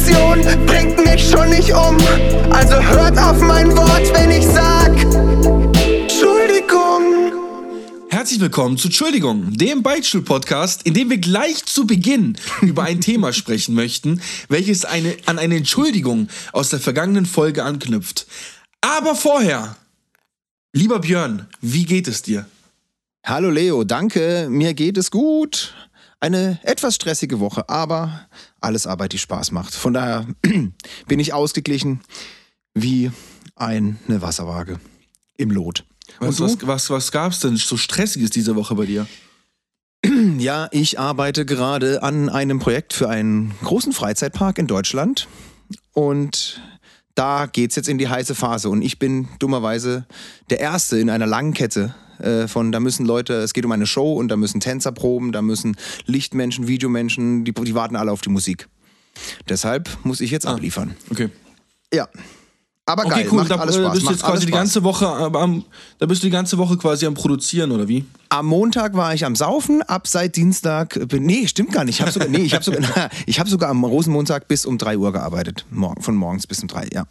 Selbstreflexion bringt mich schon nicht um. Also hört auf mein Wort, wenn ich sag, Entschuldigung. Herzlich willkommen zu Entschuldigung, dem Beichtstuhl-Podcast, in dem wir gleich zu Beginn über ein Thema sprechen möchten, welches eine, an eine Entschuldigung aus der vergangenen Folge anknüpft. Aber vorher, lieber Björn, wie geht es dir? Hallo Leo, danke, mir geht es gut. Eine etwas stressige Woche, aber alles Arbeit, die Spaß macht. Von daher bin ich ausgeglichen wie eine Wasserwaage im Lot. Was, Und was, was, was gab's denn so Stressiges diese Woche bei dir? Ja, ich arbeite gerade an einem Projekt für einen großen Freizeitpark in Deutschland. Und da geht's jetzt in die heiße Phase. Und ich bin dummerweise der Erste in einer langen Kette äh, von, da müssen Leute, es geht um eine Show und da müssen Tänzer proben, da müssen Lichtmenschen, Videomenschen, die, die warten alle auf die Musik. Deshalb muss ich jetzt abliefern. Okay. Ja. Aber Okay, geil, cool. macht Da alles äh, Spaß. bist du jetzt quasi die ganze Woche am, da bist du die ganze Woche quasi am Produzieren, oder wie? Am Montag war ich am Saufen, ab seit Dienstag bin, nee, stimmt gar nicht. Ich habe sogar, nee, ich habe sogar, ich habe sogar am Rosenmontag bis um 3 Uhr gearbeitet. Morgen, von morgens bis um 3, ja.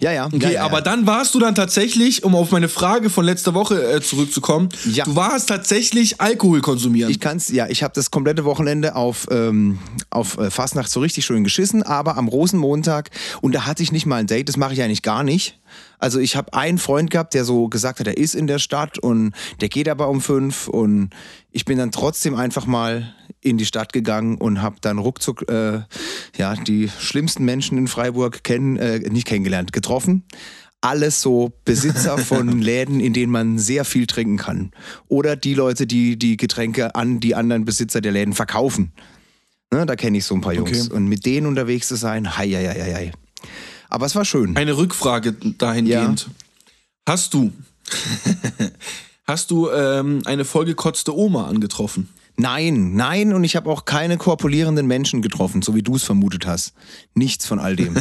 Ja, ja. Okay, ja, ja, aber ja. dann warst du dann tatsächlich, um auf meine Frage von letzter Woche äh, zurückzukommen, Ja. du warst tatsächlich Alkohol konsumieren. Ich kann's, ja, ich habe das komplette Wochenende auf, ähm, auf äh, Fastnacht so richtig schön geschissen, aber am Rosenmontag, und da hatte ich nicht mal ein Date, das mache ich eigentlich gar nicht. Also ich habe einen Freund gehabt, der so gesagt hat, er ist in der Stadt und der geht aber um fünf und ich bin dann trotzdem einfach mal in die Stadt gegangen und habe dann ruckzuck äh, ja, die schlimmsten Menschen in Freiburg kennen, äh, nicht kennengelernt, getroffen alles so Besitzer von Läden, in denen man sehr viel trinken kann. Oder die Leute, die die Getränke an die anderen Besitzer der Läden verkaufen. Ne, da kenne ich so ein paar Jungs. Okay. Und mit denen unterwegs zu sein, hei, hei, hei, hei. Aber es war schön. Eine Rückfrage dahingehend. Hast du, hast du ähm, eine vollgekotzte Oma angetroffen? Nein, nein, und ich habe auch keine korpulierenden Menschen getroffen, so wie du es vermutet hast. Nichts von all dem.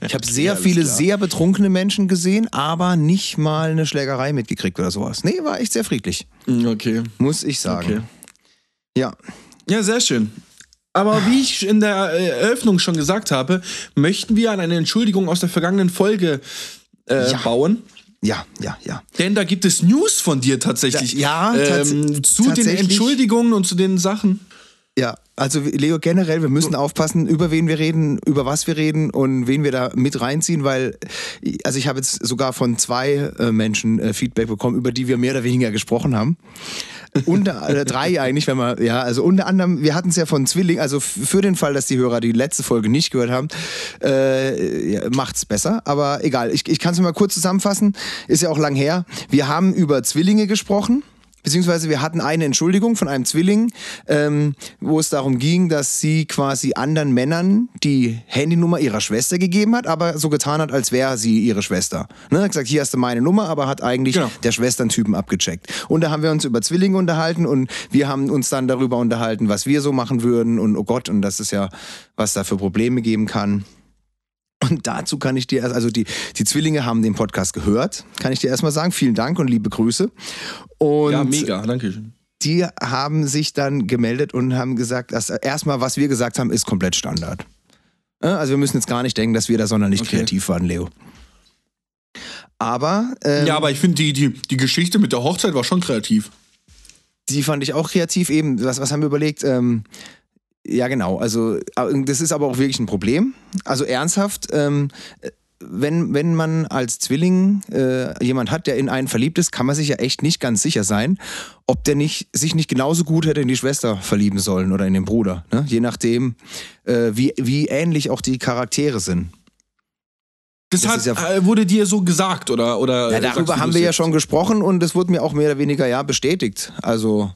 Ich habe sehr alles viele klar. sehr betrunkene Menschen gesehen, aber nicht mal eine Schlägerei mitgekriegt oder sowas. Nee, war echt sehr friedlich, Mm, Okay. muss ich sagen. Okay. Ja, Ja, sehr schön. Aber wie ich in der äh, Eröffnung schon gesagt habe, möchten wir an eine Entschuldigung aus der vergangenen Folge äh, Ja. bauen. ja, ja, ja. Denn da gibt es News von dir tatsächlich. Ja, ja, tats- ähm, zu den tatsächlich. Entschuldigungen und zu den Sachen. Ja, also Leo, generell, wir müssen aufpassen, über wen wir reden, über was wir reden und wen wir da mit reinziehen, weil, also ich habe jetzt sogar von zwei äh, Menschen äh, Feedback bekommen, über die wir mehr oder weniger gesprochen haben. Unter äh, drei eigentlich, wenn man, ja, also unter anderem, wir hatten es ja von Zwilling, also für den Fall, dass die Hörer die letzte Folge nicht gehört haben, äh, ja, macht's besser. Aber egal, ich, ich kann es mal kurz zusammenfassen, ist ja auch lang her. Wir haben über Zwillinge gesprochen. Beziehungsweise wir hatten eine Entschuldigung von einem Zwilling, ähm, wo es darum ging, dass sie quasi anderen Männern die Handynummer ihrer Schwester gegeben hat, aber so getan hat, als wäre sie ihre Schwester. Ne? Hat gesagt, hier hast du meine Nummer, aber hat eigentlich Genau. der Schwesterntypen abgecheckt. Und da haben wir uns über Zwillinge unterhalten und wir haben uns dann darüber unterhalten, was wir so machen würden und oh Gott, und das ist ja, was da für Probleme geben kann. Und dazu kann ich dir erst, also die, die Zwillinge haben den Podcast gehört, kann ich dir erstmal sagen. Vielen Dank und liebe Grüße. Und ja, mega, danke schön. die haben sich dann gemeldet und haben gesagt, dass erstmal, was wir gesagt haben, ist komplett Standard. Also wir müssen jetzt gar nicht denken, dass wir da sonderlich Okay. kreativ waren, Leo. Aber, ähm, Ja, aber ich finde, die, die, die Geschichte mit der Hochzeit war schon kreativ. die fand ich auch kreativ. Eben, was, was haben wir überlegt? Ähm, ja, genau. Also, das ist aber auch wirklich ein Problem. Also ernsthaft, ähm, wenn, wenn man als Zwilling äh, jemand hat, der in einen verliebt ist, kann man sich ja echt nicht ganz sicher sein, ob der nicht, sich nicht genauso gut hätte in die Schwester verlieben sollen oder in den Bruder. Ne? Je nachdem, äh, wie, wie ähnlich auch die Charaktere sind. Das, Das hat, ja- äh, wurde dir so gesagt, oder? oder Ja, darüber haben wir ja schon gesprochen und es wurde mir auch mehr oder weniger ja bestätigt. Also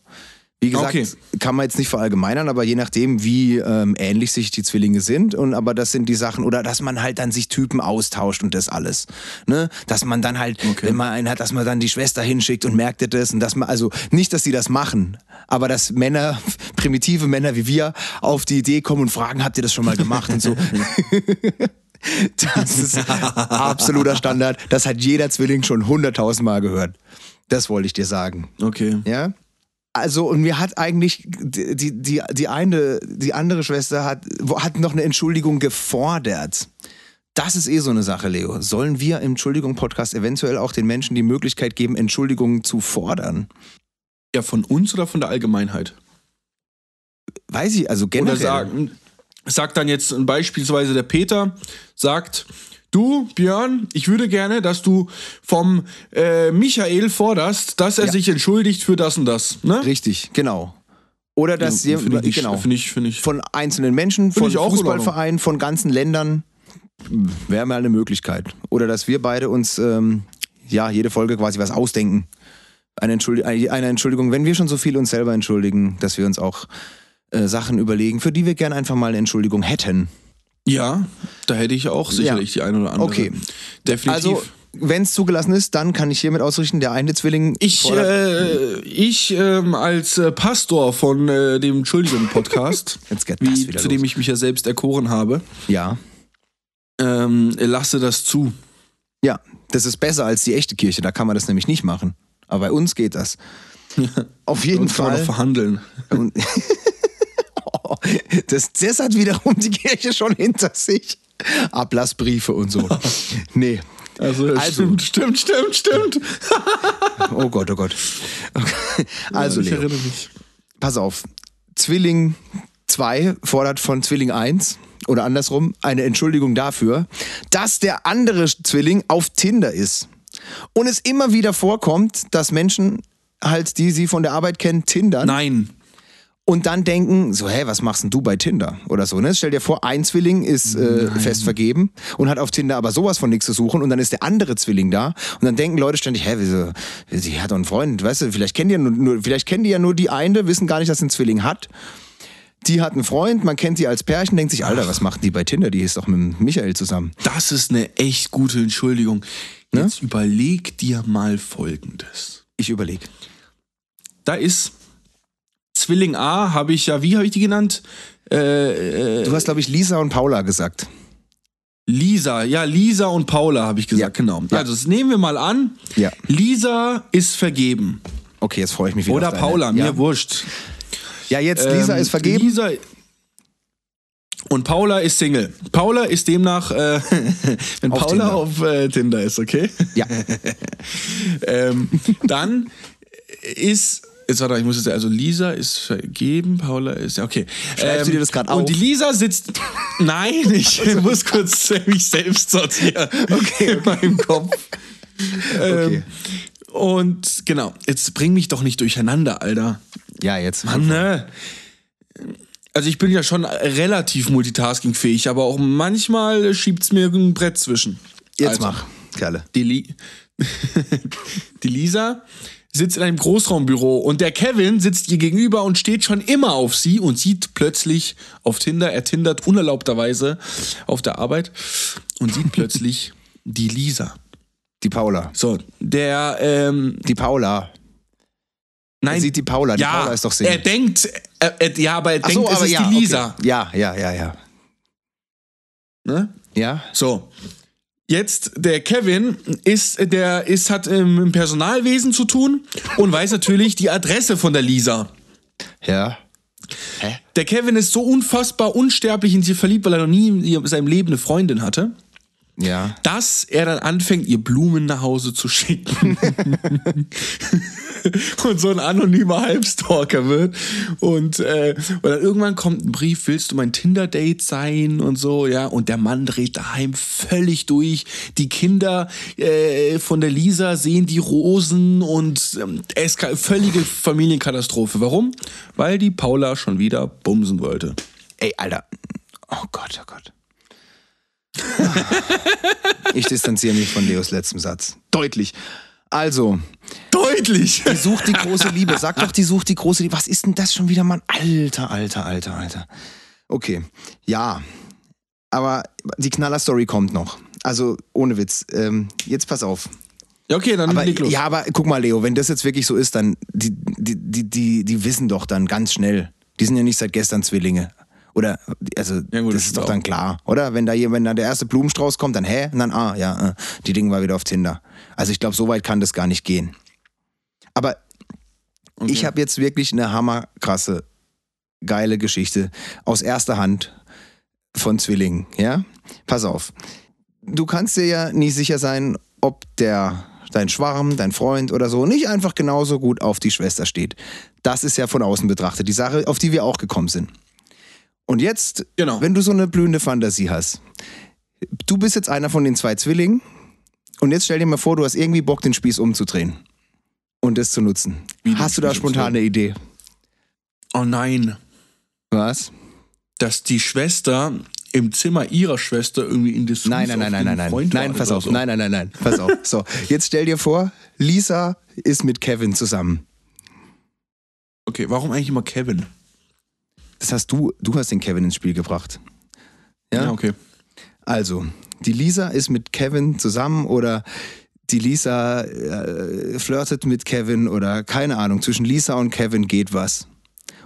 Wie gesagt, Okay. kann man jetzt nicht verallgemeinern, aber je nachdem, wie ähm, ähnlich sich die Zwillinge sind. Und aber das sind die Sachen, oder dass man halt dann sich Typen austauscht und das alles. Ne? Dass man dann halt, wenn man einen hat, dass man dann die Schwester hinschickt und merkt das und dass man, also nicht, dass sie das machen, aber dass Männer, primitive Männer wie wir, auf die Idee kommen und fragen, habt ihr das schon mal gemacht und so. Das ist absoluter Standard. Das hat jeder Zwilling schon hunderttausend Mal gehört. Das wollte ich dir sagen. Okay. Ja. Also, und mir hat eigentlich die, die, die, eine, die andere Schwester hat, hat noch eine Entschuldigung gefordert. Das ist eh so eine Sache, Leo. Sollen wir im Entschuldigung-Podcast eventuell auch den Menschen die Möglichkeit geben, Entschuldigungen zu fordern? Ja, von uns oder von der Allgemeinheit? Weiß ich, also generell. Oder sagen, sagt dann jetzt beispielsweise der Peter, sagt, du Björn, ich würde gerne, dass du vom äh, Michael forderst, dass er Ja. sich entschuldigt für das und das. Ne? Richtig, genau. Oder dass Ja, nicht- genau, finde ich, finde ich. von einzelnen Menschen, von auch in Fußballvereinen, von ganzen Ländern, wäre mal eine Möglichkeit. Oder dass wir beide uns, ähm, ja, jede Folge quasi was ausdenken. Eine, Entschuldi eine Entschuldigung, wenn wir schon so viel uns selber entschuldigen, dass wir uns auch äh, Sachen überlegen, für die wir gerne einfach mal eine Entschuldigung hätten. Ja, da hätte ich auch sicherlich die eine oder andere. Okay. Definitiv. Also, wenn es zugelassen ist, dann kann ich hiermit ausrichten, der eine Zwilling. ich, äh, ich ähm, als äh, Pastor von äh, dem Entschuldigung-Podcast, zu dem ich mich ja selbst erkoren habe, ja. ähm, lasse das zu. Ja, das ist besser als die echte Kirche, da kann man das nämlich nicht machen. Aber bei uns geht das. Auf jeden Uns kann man Fall. verhandeln. Das, das hat wiederum die Kirche schon hinter sich. Ablassbriefe und so. Nee. Also, Also- stimmt, stimmt, stimmt, stimmt. Oh Gott, oh Gott. Okay. Also, ich Leo, erinnere mich. pass auf. Zwilling 2 fordert von Zwilling 1 oder andersrum eine Entschuldigung dafür, dass der andere Zwilling auf Tinder ist. Und es immer wieder vorkommt, dass Menschen halt, die sie von der Arbeit kennen, Tindern. Nein. Und dann denken, so, hä, was machst denn du bei Tinder? Oder so, ne? Stell dir vor, ein Zwilling ist äh, fest vergeben und hat auf Tinder aber sowas von nichts zu suchen und dann ist der andere Zwilling da und dann denken Leute ständig, hä, wieso, sie hat doch einen Freund, weißt du, vielleicht kennen die ja nur, nur, vielleicht kennen die ja nur die eine, wissen gar nicht, dass sie einen Zwilling hat. Die hat einen Freund, man kennt die als Pärchen, denkt sich, Alter, was machen die bei Tinder? Die ist doch mit Michael zusammen. Das ist eine echt gute Entschuldigung. Ne? Jetzt überleg dir mal Folgendes. Ich überlege. Da ist Zwilling A, habe ich ja, wie habe ich die genannt? Äh, äh, Du hast, glaube ich, Lisa und Paula gesagt. Lisa, ja, Lisa und Paula habe ich gesagt, Ja. genau. Ja. Also, das nehmen wir mal an. Ja. Lisa ist vergeben. Okay, jetzt freue ich mich wieder. Oder Paula, mir ja. wurscht. ja, jetzt Lisa Ähm, ist vergeben. Lisa und Paula ist Single. Paula ist demnach, äh, wenn Auf Paula Tinder. auf äh, Tinder ist, okay? Ja. ähm, dann ist. Jetzt warte, ich muss jetzt, also Lisa ist vergeben, Paula ist, ja, okay. Schreibst du dir das grad auf? Und die Lisa sitzt, nein, ich muss kurz mich selbst sortieren. Okay. In meinem Kopf. Okay. Ähm, und genau, jetzt bring mich doch nicht durcheinander, Alter. Ja, jetzt. Mann, ne? Also ich bin ja schon relativ multitaskingfähig, aber auch manchmal schiebt's mir ein Brett zwischen. Jetzt Also, mach, Kerle. Die, Li die Lisa sitzt in einem Großraumbüro und der Kevin sitzt ihr gegenüber und steht schon immer auf sie und sieht plötzlich auf Tinder, er tindert unerlaubterweise auf der Arbeit und sieht plötzlich die Lisa. Die Paula. So, der, ähm, Die Paula. nein. Er sieht die Paula. Die ja, Paula ist doch Single. er denkt, er, er, ja, aber er Ach denkt, so, es aber ist ja, die Lisa. Okay. Ja, ja, ja, ja. Ne? Ja? So. Jetzt, der Kevin ist, der ist, hat ähm, im Personalwesen zu tun und weiß natürlich die Adresse von der Lisa. Ja. Hä? Der Kevin ist so unfassbar unsterblich in sie verliebt, weil er noch nie in seinem Leben eine Freundin hatte, Ja. dass er dann anfängt, ihr Blumen nach Hause zu schicken. und so ein anonymer Halbstalker wird. Und, äh, und dann irgendwann kommt ein Brief, willst du mein Tinder-Date sein und so, ja. Und der Mann dreht daheim völlig durch. Die Kinder äh, von der Lisa sehen die Rosen und ähm, es ist völlige Familienkatastrophe. Warum? Weil die Paula schon wieder bumsen wollte. Ey, Alter. Oh Gott, oh Gott. Ich distanziere mich von Leos letztem Satz. Deutlich. Also, Deutlich. Die sucht die große Liebe. Sag doch, die sucht die große Liebe. Was ist denn das schon wieder, Mann? Alter, alter, alter, alter. Okay, ja. Aber die Knaller-Story kommt noch. Also, ohne Witz. Ähm, jetzt pass auf. Ja, okay, dann Aber, leg los. ja, aber guck mal, Leo, wenn das jetzt wirklich so ist, dann, die, die, die, die, die wissen doch dann ganz schnell. Die sind ja nicht seit gestern Zwillinge. Oder, also, Ja, gut, das das ist doch dann klar, oder? Wenn da, hier- wenn da der erste Blumenstrauß kommt, dann hä? Und dann, ah, ja, äh, die Dinge war wieder auf Tinder. Also, ich glaube, so weit kann das gar nicht gehen. Aber ich habe jetzt wirklich eine hammerkrasse, geile Geschichte aus erster Hand von Zwillingen, ja? Pass auf. Du kannst dir ja nie sicher sein, ob der dein Schwarm, dein Freund oder so nicht einfach genauso gut auf die Schwester steht. Das ist ja von außen betrachtet die Sache, auf die wir auch gekommen sind. Und jetzt, Genau. wenn du so eine blühende Fantasie hast, du bist jetzt einer von den zwei Zwillingen und jetzt stell dir mal vor, du hast irgendwie Bock, den Spieß umzudrehen und das zu nutzen. Wie Hast du da spontan eine Idee? Oh nein. Was? Dass die Schwester im Zimmer ihrer Schwester irgendwie in Dessous Nein, nein, nein, nein, nein, nein. Freund Nein, pass auf. so. Nein, nein, nein, nein. Pass auf. So, jetzt stell dir vor, Lisa ist mit Kevin zusammen. Okay, warum eigentlich immer Kevin? Das hast du, du hast den Kevin ins Spiel gebracht. Ja? okay. Also, die Lisa ist mit Kevin zusammen oder die Lisa äh, flirtet mit Kevin oder keine Ahnung, zwischen Lisa und Kevin geht was.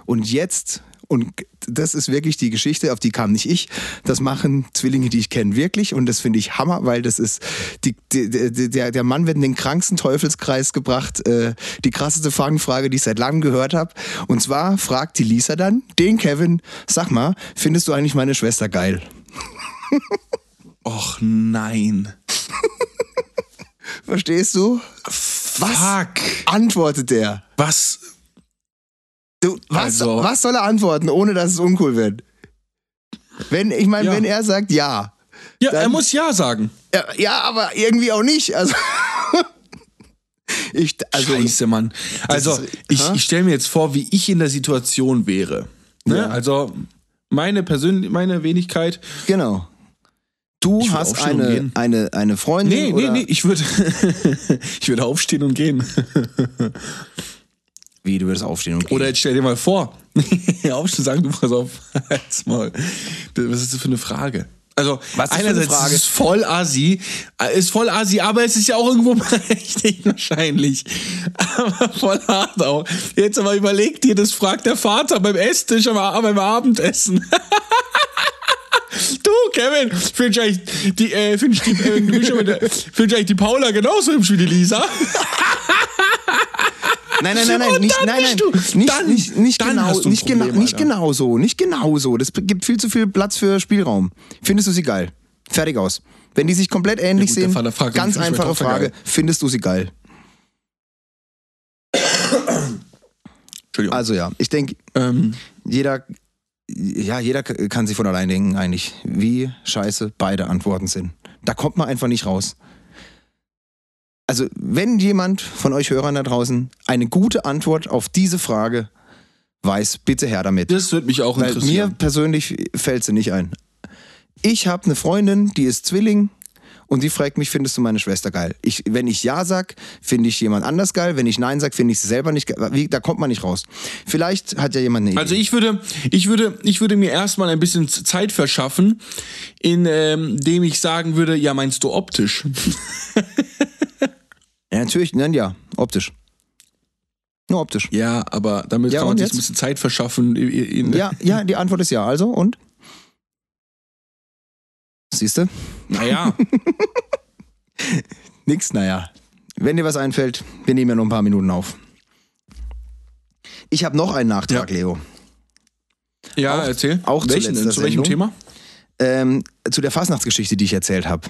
Und jetzt, und das ist wirklich die Geschichte, auf die kam nicht ich, das machen Zwillinge, die ich kenne, wirklich und das finde ich Hammer, weil das ist, die, die, der, der Mann wird in den kranksten Teufelskreis gebracht, äh, die krasseste Fangfrage, die ich seit langem gehört habe. Und zwar fragt die Lisa dann den Kevin, sag mal, findest du eigentlich meine Schwester geil? Och nein. Verstehst du? Was Fuck. antwortet der? Was? Du, was, Also- was soll er antworten, ohne dass es uncool wird? Wenn, ich meine, Ja. wenn er sagt ja. Ja, er Dann- muss ja sagen. ja. Ja, aber irgendwie auch nicht. Also, ich, also Scheiße, Mann. Also, ist- ich, ich stelle mir jetzt vor, wie ich in der Situation wäre. Ne? Ja. Also, meine Persön meine Wenigkeit. genau. Du Ich würd hast eine, eine, eine Freundin. Nee, nee, oder, nee, ich würde ich würde aufstehen und gehen. Wie, du würdest aufstehen und gehen. Oder jetzt stell dir mal vor, aufstehen sagen, du pass auf, halt's mal. Was ist das für eine Frage? Also, Was ist einerseits Frage? ist es voll assi, äh, ist voll assi, aber es ist ja auch irgendwo berechtigt wahrscheinlich. Aber voll hart auch. Jetzt aber überleg dir, das fragt der Vater beim Esstisch am, Ab- beim Abendessen. Du, Kevin, findest eigentlich die, äh, findest die, äh, du bist schon mit der, findest du eigentlich die Paula genauso hübsch wie die Lisa? Nein, nein, nein, nein, nicht, nein, nein, du- nicht, dann- nicht, nicht dann genau, nicht, genau, Problem, nicht Alter. genau so, nicht genau so. Das gibt viel zu viel Platz für Spielraum. Findest du sie geil? Fertig aus. Wenn die sich komplett ähnlich gut, der sehen, Vater fragt, ganz einfache Frage, findest du sie geil? Entschuldigung. Also ja, ich denke, ähm, jeder, ja, jeder kann sich von allein denken eigentlich, wie scheiße beide Antworten sind. Da kommt man einfach nicht raus. Also, wenn jemand von euch Hörern da draußen eine gute Antwort auf diese Frage weiß, bitte her damit. das würde mich auch Weil mir interessieren. persönlich fällt sie nicht ein. Ich habe eine Freundin, die ist Zwilling und die fragt mich, findest du meine Schwester geil? Ich, wenn ich ja sag, finde ich jemand anders geil. Wenn ich nein sag, finde ich sie selber nicht geil. Wie, da kommt man nicht raus. Vielleicht hat ja jemand eine Idee. Also ich würde, ich würde, ich würde mir erstmal ein bisschen Zeit verschaffen, indem ich sagen würde, ja, meinst du optisch? ja, natürlich, nein, ja, optisch. Nur optisch. Ja, aber damit Ja, kann man sich jetzt? ein bisschen Zeit verschaffen. Ja, ja, die Antwort ist ja. Also und? Siehst du? Naja, Nix, naja. Wenn dir was einfällt, wir nehmen ja noch ein paar Minuten auf. Ich habe noch einen Nachtrag, Ja. Leo. ja, Auch- erzähl. auch zu Welchen, zu welchem. Thema? Ähm, zu der Fastnachtsgeschichte, die ich erzählt habe.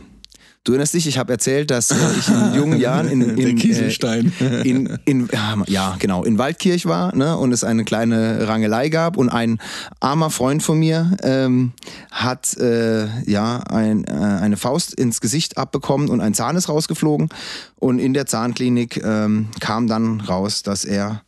Du erinnerst dich, ich habe erzählt, dass äh, ich in jungen Jahren in, in, Der äh, Kieselstein. in, in, ja, genau, in Waldkirch war ne, und es eine kleine Rangelei gab und ein armer Freund von mir ähm, hat äh, ja ein, äh, eine Faust ins Gesicht abbekommen und ein Zahn ist rausgeflogen und in der Zahnklinik ähm, kam dann raus, dass er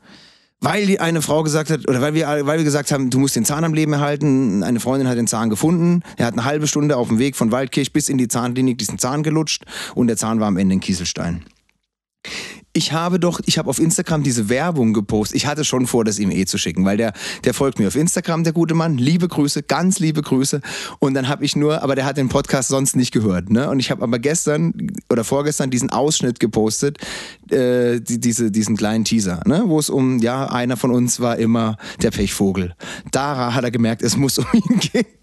weil eine Frau gesagt hat, oder weil wir, weil wir gesagt haben, du musst den Zahn am Leben erhalten. Eine Freundin hat den Zahn gefunden. Er hat eine halbe Stunde auf dem Weg von Waldkirch bis in die Zahnklinik diesen Zahn gelutscht und der Zahn war am Ende in Kieselstein. Ich habe doch, ich habe auf Instagram diese Werbung gepostet. Ich hatte schon vor, das ihm eh zu schicken, weil der, der folgt mir auf Instagram, der gute Mann. Liebe Grüße, ganz liebe Grüße. Und dann habe ich nur, aber der hat den Podcast sonst nicht gehört. Ne? Und ich habe aber gestern oder vorgestern diesen Ausschnitt gepostet, äh, die, diese, diesen kleinen Teaser, ne? wo es um, ja, einer von uns war immer der Pechvogel. Da hat er gemerkt, es muss um ihn gehen.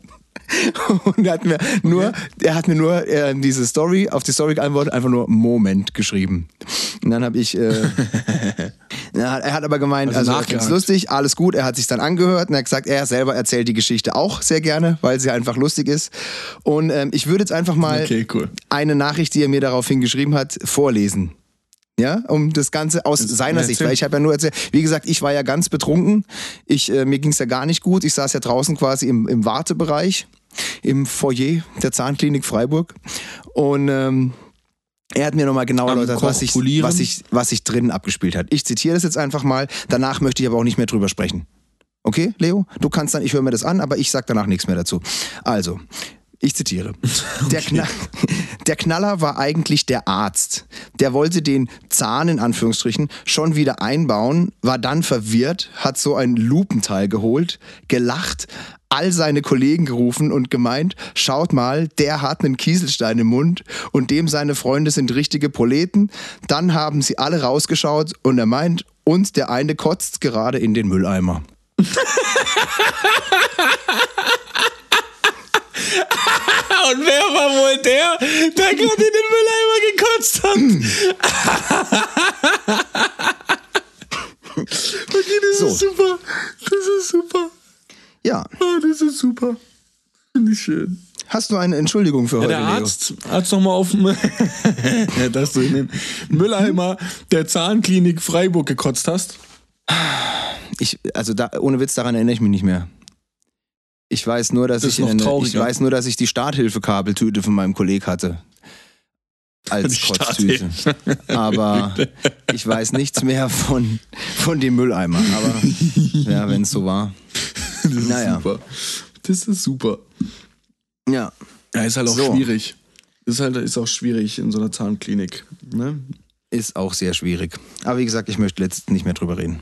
Und er hat mir nur, er hat mir nur äh, diese Story, auf die Story geantwortet, einfach nur Moment geschrieben. Und dann habe ich, äh, ja, er hat aber gemeint, Also also, nachgehakt. lustig, alles gut, er hat sich dann angehört und er hat gesagt, er selber erzählt die Geschichte auch sehr gerne, weil sie einfach lustig ist. Und ähm, ich würde jetzt einfach mal Okay, cool. eine Nachricht, die er mir daraufhin geschrieben hat, vorlesen. Ja, um das Ganze aus seiner erzähl. Sicht, weil ich habe ja nur erzählt, wie gesagt, ich war ja ganz betrunken, ich, äh, mir ging es ja gar nicht gut, ich saß ja draußen quasi im, im Wartebereich, im Foyer der Zahnklinik Freiburg und ähm, er hat mir nochmal genau erläutert, was sich, was, sich, was sich drinnen abgespielt hat. Ich zitiere das jetzt einfach mal, danach möchte ich aber auch nicht mehr drüber sprechen. Okay, Leo? Du kannst dann, ich höre mir das an, aber ich sag danach nichts mehr dazu. Also, ich zitiere. Der, Knall, der Knaller war eigentlich der Arzt. Der wollte den Zahn in Anführungsstrichen schon wieder einbauen, war dann verwirrt, hat so ein Lupenteil geholt, gelacht, all seine Kollegen gerufen und gemeint, schaut mal, der hat einen Kieselstein im Mund und dem seine Freunde sind richtige Proleten. Dann haben sie alle rausgeschaut und er meint, und der eine kotzt gerade in den Mülleimer. Und wer war wohl der, der gerade in den Mülleimer gekotzt hat? okay, das So. ist super. Das ist super. Ja, Oh, das ist super. Finde ich schön. hast du eine Entschuldigung für heute, Der Leo? Arzt hat noch mal auf dem, dass du in den Mülleimer der Zahnklinik Freiburg gekotzt hast. Ich, also da, ohne Witz, daran erinnere ich mich nicht mehr. Ich weiß nur, dass Das ich eine, ich weiß nur, dass ich die Starthilfekabeltüte von meinem Kollegen hatte. Als Kotztüte. Aber ich weiß nichts mehr von, von dem Mülleimer. Aber ja, wenn es so war. Das ist Naja. super. Das ist super. Ja. Ja, ist halt auch So. schwierig. Ist halt ist auch schwierig in so einer Zahnklinik. Ne? Ist auch sehr schwierig. Aber wie gesagt, ich möchte letzt nicht mehr drüber reden.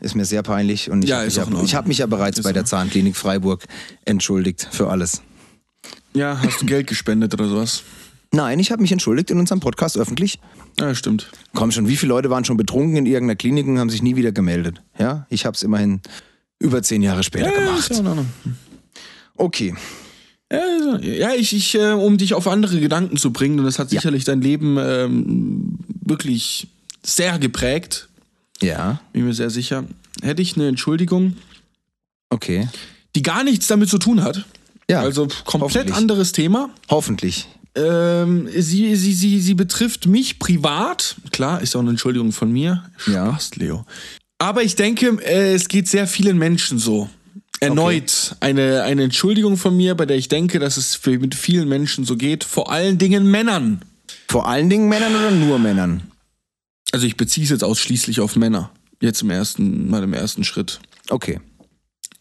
Ist mir sehr peinlich und ich Ja, habe mich, ja, hab mich ja bereits Ist bei der Zahnklinik Freiburg entschuldigt für alles. Ja, hast du Geld gespendet oder sowas? Nein, ich habe mich entschuldigt in unserem Podcast öffentlich. Ja, stimmt. Komm schon, wie viele Leute waren schon betrunken in irgendeiner Klinik und haben sich nie wieder gemeldet? Ja, ich habe es immerhin über zehn Jahre später Ja, gemacht. ist ja in. Okay, Ja, ja ich, ich äh, um dich auf andere Gedanken zu bringen, und das hat Ja. sicherlich dein Leben ähm, wirklich sehr geprägt, ja, bin mir sehr sicher, hätte ich eine Entschuldigung, okay. die gar nichts damit zu tun hat. Ja, Also komplett anderes Thema. hoffentlich. Ähm, sie, sie, sie, sie betrifft mich privat. Klar, ist auch eine Entschuldigung von mir. Ja. Spaß, Leo. Aber ich denke, äh, es geht sehr vielen Menschen so. Erneut eine, eine Entschuldigung von mir, bei der ich denke, dass es für, mit vielen Menschen so geht. Vor allen Dingen Männern. Vor allen Dingen Männern oder nur Männern? Also ich beziehe es jetzt ausschließlich auf Männer. Jetzt im ersten, mal im ersten Schritt. Okay,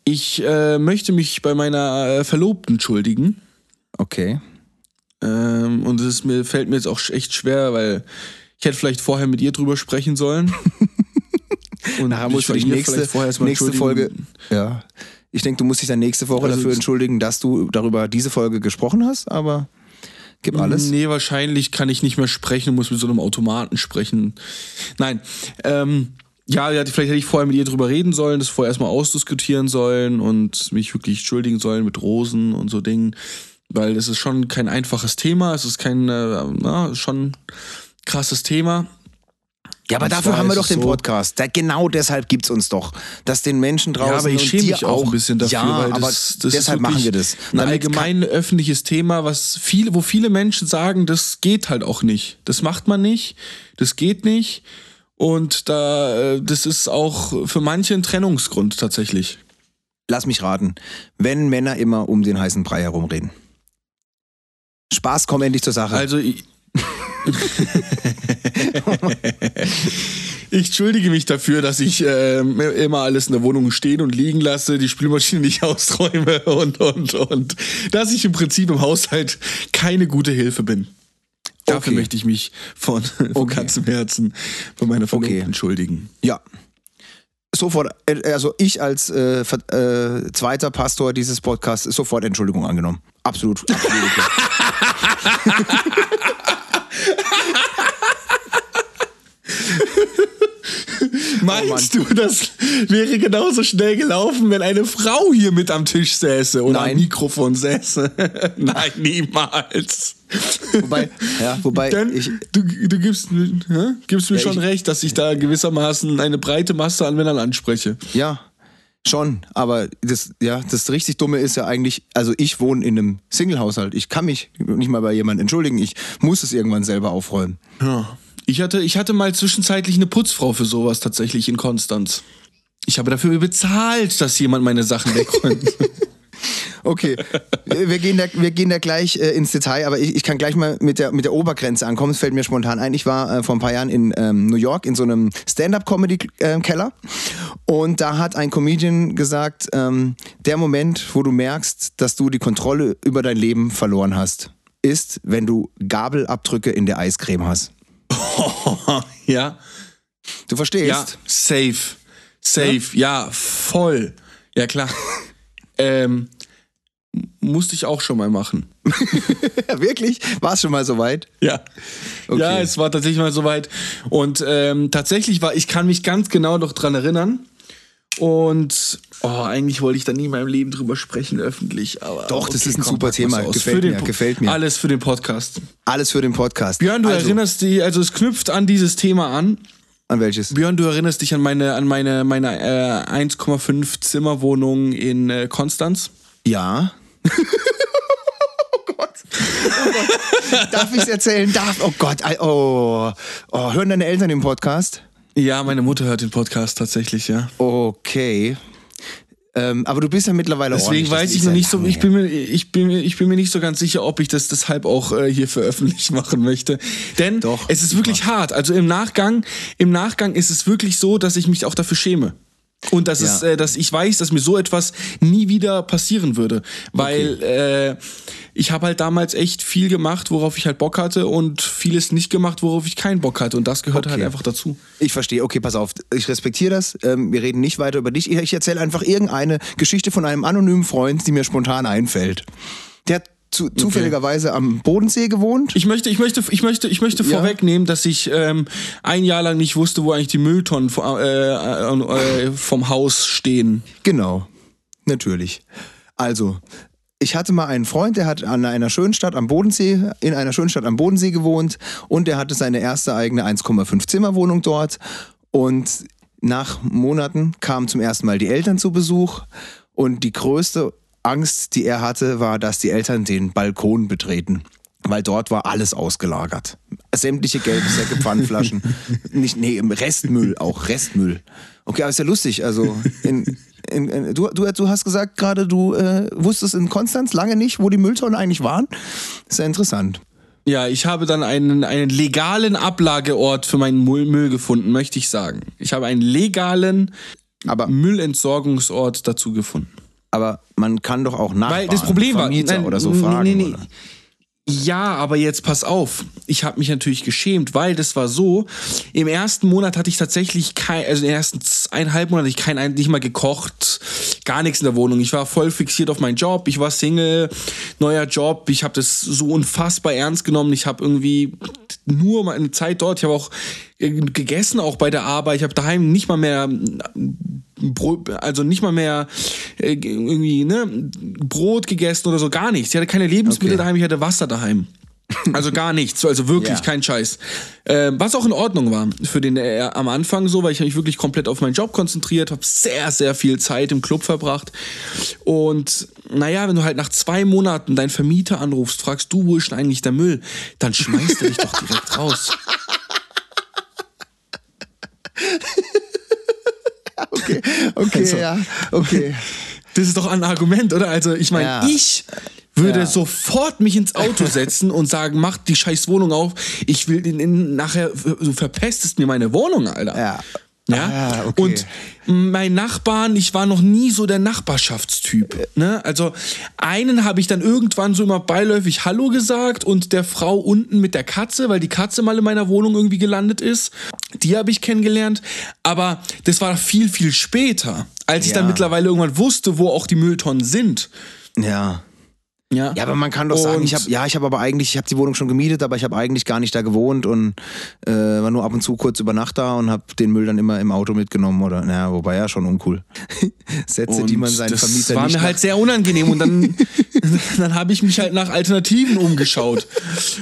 Ich äh, möchte mich bei meiner äh, Verlobten entschuldigen. okay. Ähm, und es mir, fällt mir jetzt auch echt schwer, weil ich hätte vielleicht vorher mit ihr drüber sprechen sollen. Und Nachher musst du dich nächste, nächste Folge. Ja. Ich denke, du musst dich dann nächste Woche Also dafür entschuldigen, dass du darüber diese Folge gesprochen hast, aber gib alles. Nee, wahrscheinlich kann ich nicht mehr sprechen und muss mit so einem Automaten sprechen. Nein. Ähm, ja, vielleicht hätte ich vorher mit ihr drüber reden sollen, das vorher erstmal ausdiskutieren sollen und mich wirklich entschuldigen sollen mit Rosen und so Dingen. Weil es ist schon kein einfaches Thema, es ist kein, äh, na, schon krasses Thema. Ja, aber Und dafür haben wir doch es den so- Podcast. Da, genau deshalb gibt's uns doch. Dass den Menschen draußen Ja, aber ich schäme mich auch ein bisschen dafür, ja, weil aber das, das deshalb ist machen wir das. Ein allgemein öffentliches Thema, was viele, wo viele Menschen sagen, das geht halt auch nicht. Das macht man nicht, das geht nicht. Und da, äh, das ist auch für manche ein Trennungsgrund tatsächlich. Lass mich raten. Wenn Männer immer um den heißen Brei herumreden. Spaß, komm endlich zur Sache. Also ich, ich entschuldige mich dafür, dass ich ähm, immer alles in der Wohnung stehen und liegen lasse, die Spülmaschine nicht ausräume und, und, und dass ich im Prinzip im Haushalt keine gute Hilfe bin. Dafür Okay. möchte ich mich von, von Okay. ganzem Herzen bei meiner Verlobten Okay. entschuldigen. Ja. Sofort, äh, also ich als äh, äh, zweiter Pastor dieses Podcasts sofort Entschuldigung angenommen. Absolut. absolut Meinst du, das wäre genauso schnell gelaufen, wenn eine Frau hier mit am Tisch säße oder Nein. am Mikrofon säße? Nein, niemals. wobei, ja, wobei Denn ich, du, du gibst, hä? gibst mir Ja, schon ich- recht, dass ich da gewissermaßen eine breite Masse an Männern anspreche. ja, schon, aber das, ja, das richtig Dumme ist ja eigentlich, also ich wohne in einem Single-Haushalt. Ich kann mich nicht mal bei jemandem entschuldigen. Ich muss es irgendwann selber aufräumen. Ja. Ich hatte, ich hatte mal zwischenzeitlich eine Putzfrau für sowas tatsächlich in Konstanz. Ich habe dafür bezahlt, dass jemand meine Sachen wegräumt. Okay, wir gehen da, wir gehen da gleich äh, ins Detail, aber ich, ich kann gleich mal mit der, mit der Obergrenze ankommen. Es fällt mir spontan ein. Ich war äh, vor ein paar Jahren in ähm, New York in so einem Stand-up-Comedy-Keller und da hat ein Comedian gesagt, ähm, der Moment, wo du merkst, dass du die Kontrolle über dein Leben verloren hast, ist, wenn du Gabelabdrücke in der Eiscreme hast. ja. Du verstehst? Ja, safe. Safe, ja, voll. Ja, klar. ähm, musste ich auch schon mal machen. Ja, wirklich? War es schon mal so weit? Ja. Okay. Ja, es war tatsächlich mal soweit. Und ähm, tatsächlich war, ich kann mich ganz genau noch dran erinnern. Und oh, eigentlich wollte ich da nie in meinem Leben drüber sprechen, öffentlich. Aber Doch, das ist ein komm, super Thema. Gefällt Für den mir, Po- gefällt mir. Alles für den Podcast. Alles für den Podcast. Björn, du also, erinnerst dich, also es knüpft an dieses Thema an. An welches? Björn, du erinnerst dich an meine, an meine, meine äh, 1,5 Zimmerwohnung in äh, Konstanz? Ja. oh Gott. Oh Gott. Darf ich es erzählen? Darf. Oh Gott. Oh. oh. Hören deine Eltern den Podcast? Ja, meine Mutter hört den Podcast tatsächlich, ja. Okay. Ähm, aber du bist ja mittlerweile Deswegen ordentlich. Das weiß ich noch nicht so, ich bin, mir, ich, bin mir, ich bin mir nicht so ganz sicher, ob ich das deshalb auch äh, hier veröffentlicht machen möchte. Denn Doch, es ist wirklich hart. Also im Nachgang, im Nachgang ist es wirklich so, dass ich mich auch dafür schäme. Und dass, es, Ja. äh, dass ich weiß, dass mir so etwas nie wieder passieren würde. Weil äh, ich habe halt damals echt viel gemacht, worauf ich halt Bock hatte und vieles nicht gemacht, worauf ich keinen Bock hatte. Und das gehört halt Okay. einfach dazu. Ich verstehe, okay, pass auf. Ich respektiere das. Ähm, wir reden nicht weiter über dich. Ich, ich erzähle einfach irgendeine Geschichte von einem anonymen Freund, die mir spontan einfällt. Der hat zu, zufälligerweise am Bodensee gewohnt. Ich möchte, ich möchte, ich möchte, ich möchte Ja. vorwegnehmen, dass ich ähm, ein Jahr lang nicht wusste, wo eigentlich die Mülltonnen vo- äh, äh, vom Haus stehen. Genau, natürlich. Also, ich hatte mal einen Freund, der hat an einer schönen Stadt am Bodensee, in einer schönen Stadt am Bodensee gewohnt und der hatte seine erste eigene 1,5 Zimmerwohnung dort und nach Monaten kamen zum ersten Mal die Eltern zu Besuch und die größte Angst, die er hatte, war, dass die Eltern den Balkon betreten. Weil dort war alles ausgelagert. Sämtliche gelbe Säcke, Pfandflaschen. Nicht, nee, Restmüll auch, Restmüll. Okay, aber ist ja lustig. Also, in, in, in, du, du, du hast gesagt gerade, du äh, wusstest in Konstanz lange nicht, wo die Mülltonnen eigentlich waren. Ist ja interessant. Ja, ich habe dann einen, einen legalen Ablageort für meinen Müll, Müll gefunden, möchte ich sagen. Ich habe einen legalen Aber, Müllentsorgungsort dazu gefunden. Aber man kann doch auch Nachbarn, Weil das Problem war, nein, oder so nee, fragen. nee, nee. Oder? Ja, aber jetzt pass auf. Ich habe mich natürlich geschämt, weil das war so. Im ersten Monat hatte ich tatsächlich kein, also in den ersten eineinhalb Monaten hatte ich kein, nicht mal gekocht, gar nichts in der Wohnung. Ich war voll fixiert auf meinen Job. Ich war Single, neuer Job. Ich habe das so unfassbar ernst genommen. Ich habe irgendwie nur meine Zeit dort. Ich habe auch gegessen, auch bei der Arbeit. Ich habe daheim nicht mal mehr Brot, also nicht mal mehr äh, irgendwie ne, Brot gegessen oder so, gar nichts. Ich hatte keine Lebensmittel Okay. daheim, ich hatte Wasser daheim. Also gar nichts, also wirklich Ja. kein Scheiß. Äh, was auch in Ordnung war für den äh, am Anfang so, weil ich mich wirklich komplett auf meinen Job konzentriert, habe sehr, sehr viel Zeit im Club verbracht. Und naja, wenn du halt nach zwei Monaten deinen Vermieter anrufst, fragst du, wo ist denn eigentlich der Müll, dann schmeißt er dich doch direkt raus. Okay, okay, Also- ja, okay. Das ist doch ein Argument, oder? Also ich meine, Ja. ich würde Ja. sofort mich ins Auto setzen und sagen, mach die scheiß Wohnung auf. Ich will in, in, nachher, du verpestest mir meine Wohnung, Alter. Ja. Ja, Ah, okay. und mein Nachbarn, ich war noch nie so der Nachbarschaftstyp. Ne? Also einen habe ich dann irgendwann so immer beiläufig Hallo gesagt und der Frau unten mit der Katze, weil die Katze mal in meiner Wohnung irgendwie gelandet ist, die habe ich kennengelernt. Aber das war viel, viel später, als ich Ja. dann mittlerweile irgendwann wusste, wo auch die Mülltonnen sind. Ja. Ja, Ja, aber man kann doch sagen, Und- ich habe ja, ich habe aber eigentlich, ich habe die Wohnung schon gemietet, aber ich habe eigentlich gar nicht da gewohnt und äh, war nur ab und zu kurz über Nacht da und habe den Müll dann immer im Auto mitgenommen oder naja, wobei ja schon uncool. Sätze, die man seinen das Vermieter war nicht mir nach- halt sehr unangenehm und dann, dann habe ich mich halt nach Alternativen umgeschaut.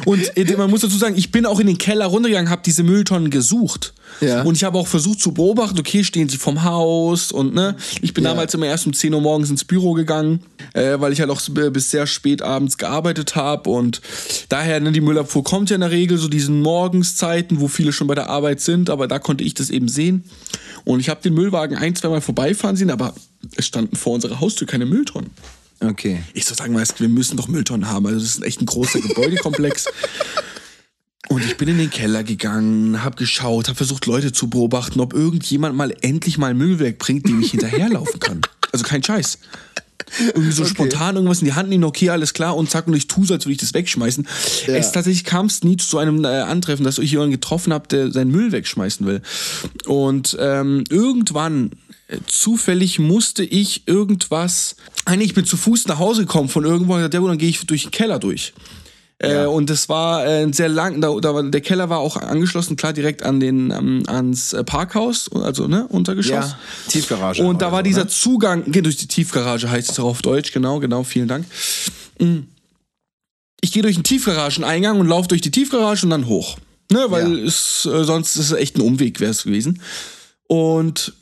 Und äh, man muss dazu sagen, ich bin auch in den Keller runtergegangen, habe diese Mülltonnen gesucht. Ja. Und ich habe auch versucht zu beobachten, okay, stehen sie vom Haus und ne, ich bin Ja. damals immer erst um 10 Uhr morgens ins Büro gegangen, äh, weil ich halt auch s- bis sehr spät abends gearbeitet habe und daher, ne, die Müllabfuhr kommt ja in der Regel so diesen Morgenszeiten, wo viele schon bei der Arbeit sind, aber da konnte ich das eben sehen. Und ich habe den Müllwagen ein, zweimal vorbeifahren sehen, aber es standen vor unserer Haustür keine Mülltonnen. Okay. Ich so sagen, weißt, wir müssen doch Mülltonnen haben. Also das ist echt ein großer Gebäudekomplex. Und ich bin in den Keller gegangen, habe geschaut, habe versucht, Leute zu beobachten, ob irgendjemand mal endlich mal Müll wegbringt, dem ich hinterherlaufen kann. Also kein Scheiß. Irgendwie so spontan irgendwas in die Hand nehmen, okay, alles klar, und zack, und ich tue so, als würde ich das wegschmeißen. Es tatsächlich kam es nie zu einem äh, Antreffen, dass ich jemanden getroffen habe, der seinen Müll wegschmeißen will. Und ähm, irgendwann äh, zufällig musste ich irgendwas. Eigentlich, ich bin zu Fuß nach Hause gekommen von irgendwo und gesagt, ja gut, dann gehe ich durch den Keller durch. Äh, und das war äh, sehr lang, da, da der Keller war auch angeschlossen, klar, direkt an den, ähm, ans äh, Parkhaus, also ne, Untergeschoss. Ja, Tiefgarage Und da war so, dieser ne? Zugang, geht durch die Tiefgarage heißt es auch auf Deutsch, genau, genau, vielen Dank. Mm. Ich gehe durch den Tiefgarageneingang und laufe durch die Tiefgarage und dann hoch. Ne, weil Ja. es, äh, sonst ist es echt ein Umweg wäre es gewesen. Und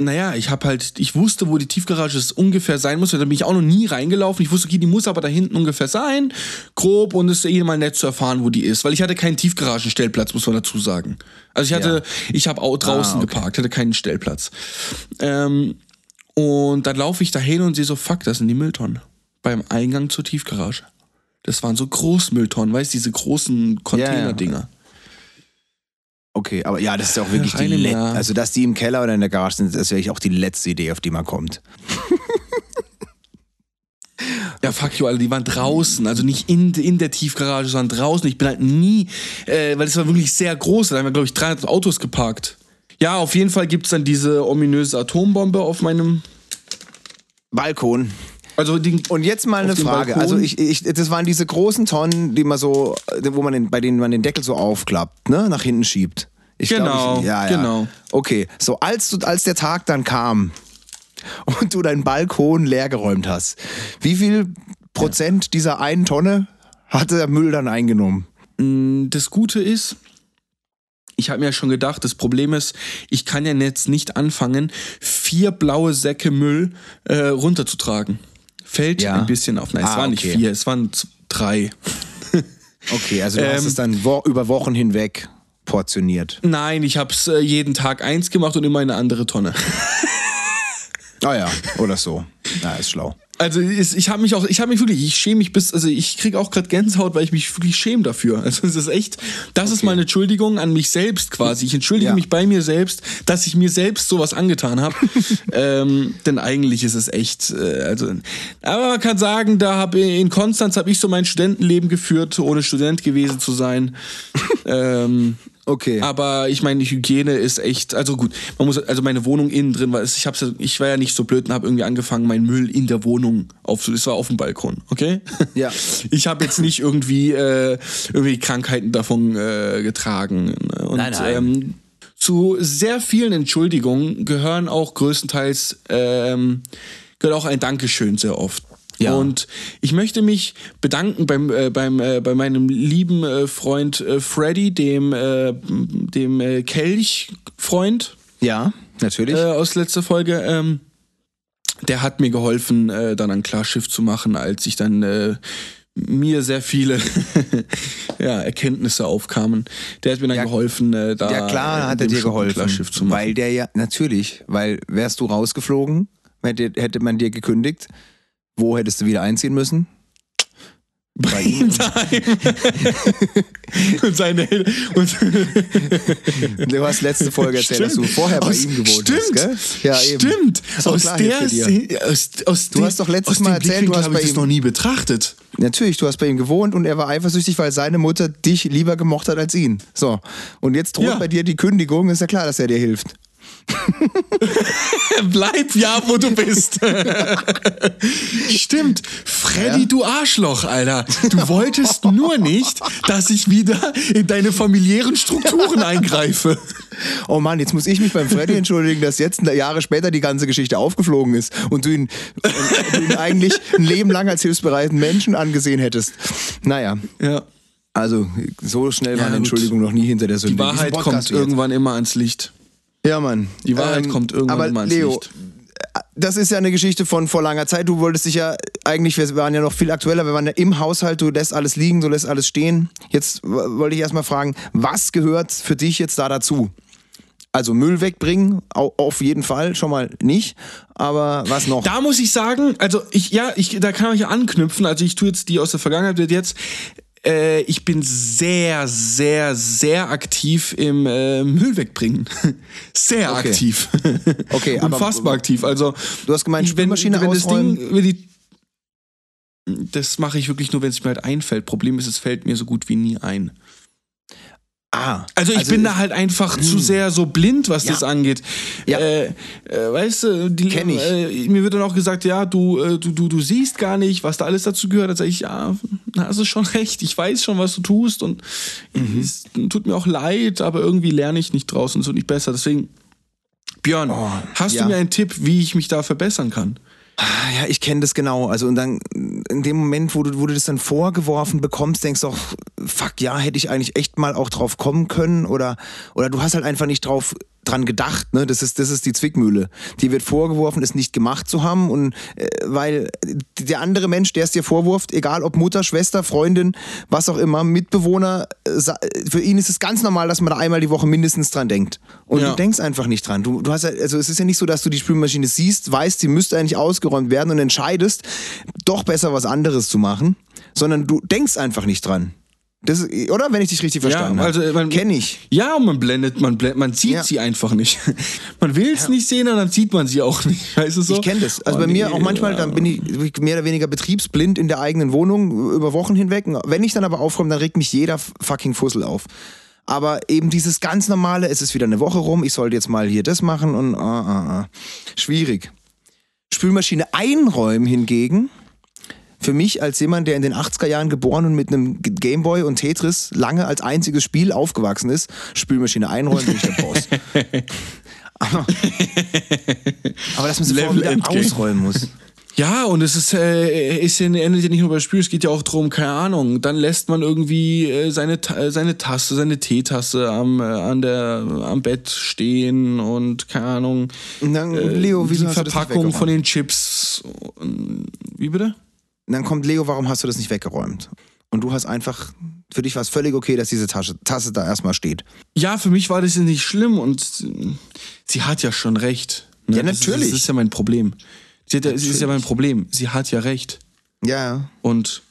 naja, ich habe halt, ich wusste, wo die Tiefgarage es ungefähr sein muss. Da bin ich auch noch nie reingelaufen. Ich wusste, okay, die muss aber da hinten ungefähr sein, grob, und es ist eh mal nett zu erfahren, wo die ist. Weil ich hatte keinen Tiefgaragenstellplatz, muss man dazu sagen. Also ich hatte, ich habe auch draußen Ah, okay. geparkt, hatte keinen Stellplatz. Ähm, und dann laufe ich da hin und sehe so, fuck, das sind die Mülltonnen. Beim Eingang zur Tiefgarage. Das waren so Großmülltonnen, weißt du, diese großen Container-Dinger. Okay, aber ja, das ist auch wirklich die Eine letzte, also dass die im Keller oder in der Garage sind, das ist wirklich auch die letzte Idee, auf die man kommt. Ja, fuck you, Alter, die waren draußen, also nicht in, in der Tiefgarage, sondern draußen. Ich bin halt nie, äh, weil es war wirklich sehr groß, da haben wir, glaube ich, 300 Autos geparkt. Ja, auf jeden Fall gibt's dann diese ominöse Atombombe auf meinem, Balkon. Also den, Und jetzt mal eine Frage. Balkon? Also ich, ich, das waren diese großen Tonnen, die man so, wo man den, bei denen man den Deckel so aufklappt, ne, nach hinten schiebt. Ich Genau, ich, ja, ja. genau. Okay, so als du, als der Tag dann kam und du deinen Balkon leergeräumt hast, wie viel Prozent dieser einen Tonne hatte der Müll dann eingenommen? das Gute ist, ich habe mir ja schon gedacht, das Problem ist, ich kann ja jetzt nicht anfangen, vier blaue Säcke Müll äh, runterzutragen. Fällt Ja. ein bisschen auf. Nein, es Ah, waren nicht okay. vier, es waren drei. Okay, also du hast Ähm, es dann wo über Wochen hinweg portioniert. Nein, ich habe es äh, jeden Tag eins gemacht und immer eine andere Tonne. Ah ja, oder so. Na, ist schlau. Also ich habe mich auch, ich habe mich wirklich, ich schäme mich bis, also ich kriege auch gerade Gänsehaut, weil ich mich wirklich schäme dafür. Also es ist echt, das ist meine Entschuldigung an mich selbst quasi. Ich entschuldige Ja. mich bei mir selbst, dass ich mir selbst sowas angetan habe. ähm, denn eigentlich ist es echt, äh, also, aber man kann sagen, da habe in Konstanz habe ich so mein Studentenleben geführt, ohne Student gewesen zu sein. ähm, Okay. aber ich meine, Hygiene ist echt, also gut, man muss, also meine Wohnung innen drin war, ich hab's, ich war ja nicht so blöd und habe irgendwie angefangen, meinen Müll in der Wohnung aufzu, das war auf dem Balkon, okay? Ja. Ich habe jetzt nicht irgendwie, äh, irgendwie Krankheiten davon äh, getragen. Und, Nein, nein. Ähm, zu sehr vielen Entschuldigungen gehören auch größtenteils, ähm, gehört auch ein Dankeschön sehr oft. Ja. Und ich möchte mich bedanken beim, äh, beim, äh, bei meinem lieben äh, Freund äh, Freddy, dem, äh, dem äh, Kelch-Freund Ja, natürlich. aus letzter Folge. Ähm, der hat mir geholfen, dann ein Klarschiff zu machen, als ich dann mir sehr viele ja, Erkenntnisse aufkamen. Der hat mir dann Ja, geholfen, äh, da ja klar hat er dir geholfen. Klarschiff zu machen. Weil der ja, natürlich, weil wärst du rausgeflogen, hätte, hätte man dir gekündigt, wo hättest du wieder einziehen müssen? bei ihm. und seine und Du hast letzte Folge erzählt, dass du vorher bei aus, ihm gewohnt stimmt, hast, gell? Ja, eben. Stimmt. Aus der aus, aus Du hast doch letztes Mal erzählt, du hast bei ich das ihm- noch nie betrachtet. Natürlich, du hast bei ihm gewohnt und er war eifersüchtig, weil seine Mutter dich lieber gemocht hat als ihn. So. Und jetzt droht Ja. bei dir die Kündigung, ist ja klar, dass er dir hilft. Bleib ja, wo du bist. Stimmt. Freddy, Ja. du Arschloch, Alter. Du wolltest nur nicht, dass ich wieder in deine familiären Strukturen eingreife. Oh Mann, jetzt muss ich mich beim Freddy entschuldigen, dass jetzt Jahre später die ganze Geschichte aufgeflogen ist und du ihn, und du ihn eigentlich ein Leben lang als hilfsbereiten Menschen angesehen hättest. Naja, Ja. also so schnell Ja, war eine gut. Entschuldigung noch nie hinter der Sünde. Die Wahrheit kommt jetzt. irgendwann immer ans Licht. Ja, Mann. Die Wahrheit kommt irgendwann aber immer ans Leo, Licht. das ist ja eine Geschichte von vor langer Zeit. Du wolltest dich ja eigentlich, wir waren ja noch viel aktueller, wir waren ja im Haushalt, du lässt alles liegen, du lässt alles stehen. Jetzt wollte ich erstmal fragen, was gehört für dich jetzt da dazu? Also Müll wegbringen, au- auf jeden Fall, schon mal nicht. Aber was noch? Da muss ich sagen, also ich, ja, ich, da kann ich ja anknüpfen. Also ich tue jetzt die aus der Vergangenheit wird jetzt. Äh, ich bin sehr, sehr, sehr aktiv im äh, Müll wegbringen. Sehr Okay. aktiv. Okay, aber- Unfassbar aktiv. Also Du hast gemeint, wenn, Spülmaschine wenn das ausräumen. Ding, wenn die, das mache ich wirklich nur, wenn es mir halt einfällt. Problem ist, es fällt mir so gut wie nie ein. Ah, Also ich bin da halt einfach zu sehr so blind, was Ja. das angeht. Ja. Äh, äh, weißt du, die, Kenn ich. Äh, mir wird dann auch gesagt, ja, du, äh, du, du, du siehst gar nicht, was da alles dazu gehört. Da sage ich, ja, da hast du schon recht. Ich weiß schon, was du tust und Mhm. es tut mir auch leid, aber irgendwie lerne ich nicht draus und so nicht besser. Deswegen, Björn, Oh, hast ja. du mir einen Tipp, wie ich mich da verbessern kann? Ah, Ja, ich kenne das genau. Also und dann in dem Moment, wo du, wo du das dann vorgeworfen bekommst, denkst du auch, fuck, ja, hätte ich eigentlich echt mal auch drauf kommen können oder oder du hast halt einfach nicht drauf dran gedacht, ne? Das ist das ist die Zwickmühle. Die wird vorgeworfen, es nicht gemacht zu haben und äh, weil der andere Mensch, der es dir vorwurft, egal ob Mutter, Schwester, Freundin, was auch immer, Mitbewohner, äh, für ihn ist es ganz normal, dass man da einmal die Woche mindestens dran denkt. Und Ja. du denkst einfach nicht dran. Du, du hast ja, also es ist ja nicht so, dass du die Spülmaschine siehst, weißt, sie müsste eigentlich ausgeräumt werden und entscheidest, doch besser was anderes zu machen, sondern du denkst einfach nicht dran. Das, oder? Wenn ich dich richtig verstanden Ja, habe. also, man- Kenn ich. Ja, und man blendet, man blendet, man sieht Ja. sie einfach nicht. Man will es nicht sehen und dann sieht man sie auch nicht. Weißt du so? Ich kenne das. Also Oh, bei mir nee, auch manchmal, ja. dann bin ich mehr oder weniger betriebsblind in der eigenen Wohnung über Wochen hinweg. Wenn ich dann aber aufräume, dann regt mich jeder fucking Fussel auf. Aber eben dieses ganz normale, es ist wieder eine Woche rum, ich sollte jetzt mal hier das machen und ah, ah, ah. schwierig. Spülmaschine einräumen hingegen, für mich als jemand, der in den 80er Jahren geboren und mit einem Gameboy und Tetris lange als einziges Spiel aufgewachsen ist, Spülmaschine einräumen, bin ich der Boss. aber, aber dass man sie vorher wieder ausräumen muss. Ja, und es ist, äh, ja, endet ja nicht nur bei Spiel, es geht ja auch drum, keine Ahnung, dann lässt man irgendwie äh, seine, Ta- äh, seine Tasse, seine Teetasse am, äh, an der, am Bett stehen und keine Ahnung. Und dann, äh, Leo, wieso die Verpackung von den Chips. Wie bitte? Und dann kommt Leo, warum hast du das nicht weggeräumt? Und du hast einfach, für dich war es völlig okay, dass diese Tasche, Tasse da erstmal steht. Ja, für mich war das ja nicht schlimm und äh, sie hat ja schon recht. ne? Ja, Das ist- natürlich. Das ist ja mein Problem. Sie hat ja, das ist ja mein Problem. Sie hat ja recht. Ja. Und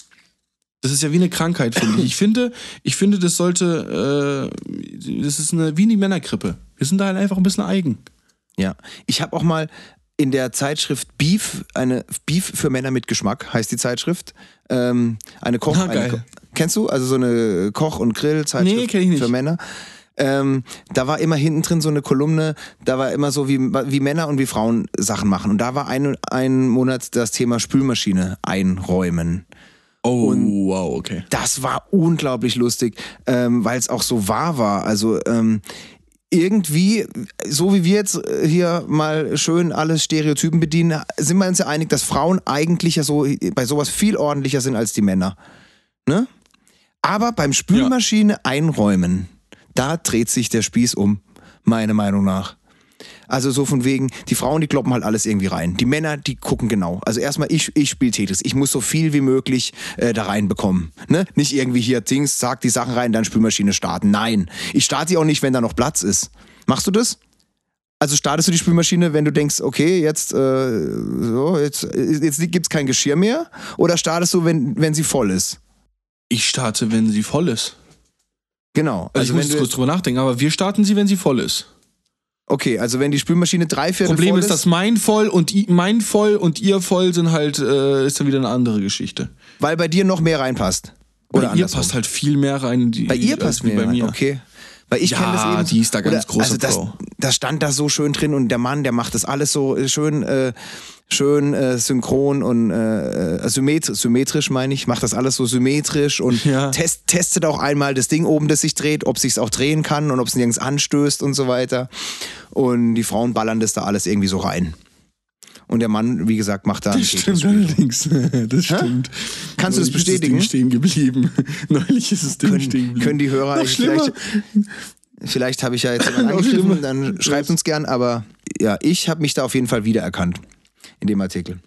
das ist ja wie eine Krankheit, finde ich. Ich finde, ich finde, das sollte, äh, das ist eine, wie die Männergrippe. Wir sind da halt einfach ein bisschen eigen. Ja. Ich habe auch mal in der Zeitschrift Beef, eine Beef für Männer mit Geschmack, heißt die Zeitschrift. Ähm, eine Koch. Ah, eine. Ko kennst du? Also so eine Koch- und Grill-Zeitschrift Nee, für Männer. Ähm, da war immer hinten drin so eine Kolumne, da war immer so, wie, wie Männer und wie Frauen Sachen machen. Und da war ein, ein Monat das Thema Spülmaschine einräumen. Oh, wow, okay. Das war unglaublich lustig, ähm, weil es auch so wahr war. Also ähm, irgendwie, so wie wir jetzt äh, hier mal schön alle Stereotypen bedienen, sind wir uns ja einig, dass Frauen eigentlich ja so bei sowas viel ordentlicher sind als die Männer. Ne? Aber beim Spülmaschine einräumen, da dreht sich der Spieß um, meiner Meinung nach. Also so von wegen, die Frauen, die kloppen halt alles irgendwie rein. Die Männer, die gucken genau. Also erstmal, ich, ich spiele Tetris. Ich muss so viel wie möglich äh, da reinbekommen. Ne? Nicht irgendwie hier Dings, sag die Sachen rein, dann Spülmaschine starten. Nein, ich starte die auch nicht, wenn da noch Platz ist. Machst du das? Also startest du die Spülmaschine, wenn du denkst, okay, jetzt, äh, so, jetzt, jetzt gibt's kein Geschirr mehr? Oder startest du, wenn, wenn sie voll ist? Ich starte, wenn sie voll ist. Genau. Also, ich muss wenn jetzt du, kurz drüber nachdenken, aber wir starten sie, wenn sie voll ist. Okay, also wenn die Spülmaschine drei Viertel Problem voll ist, dass mein voll und i, mein voll und ihr voll sind halt, äh, ist dann wieder eine andere Geschichte. weil bei dir noch mehr reinpasst. Bei Oder ihr andersrum. passt halt viel mehr rein. in Die, Bei ihr passt wie mehr bei mir. okay. Weil ich Ja, kenne das eben. die ist da ganz große also das, das stand da so schön drin und der Mann, der macht das alles so äh, schön, äh, schön äh, synchron und äh, äh, symmetrisch, symmetrisch meine ich, macht das alles so symmetrisch und Ja. test, testet auch einmal das Ding oben, das sich dreht, ob sich's auch drehen kann und ob es nirgends anstößt und so weiter. Und die Frauen ballern das da alles irgendwie so rein. Und der Mann, wie gesagt, macht da Das stimmt allerdings. Das stimmt. Kannst du das bestätigen? Ist das Ding stehen geblieben. Neulich ist das Ding können, stehen geblieben. können die Hörer Noch vielleicht, vielleicht habe ich ja jetzt jemanden angegriffen, dann schreibt uns gern, aber ja, ich habe mich da auf jeden Fall wiedererkannt in dem Artikel.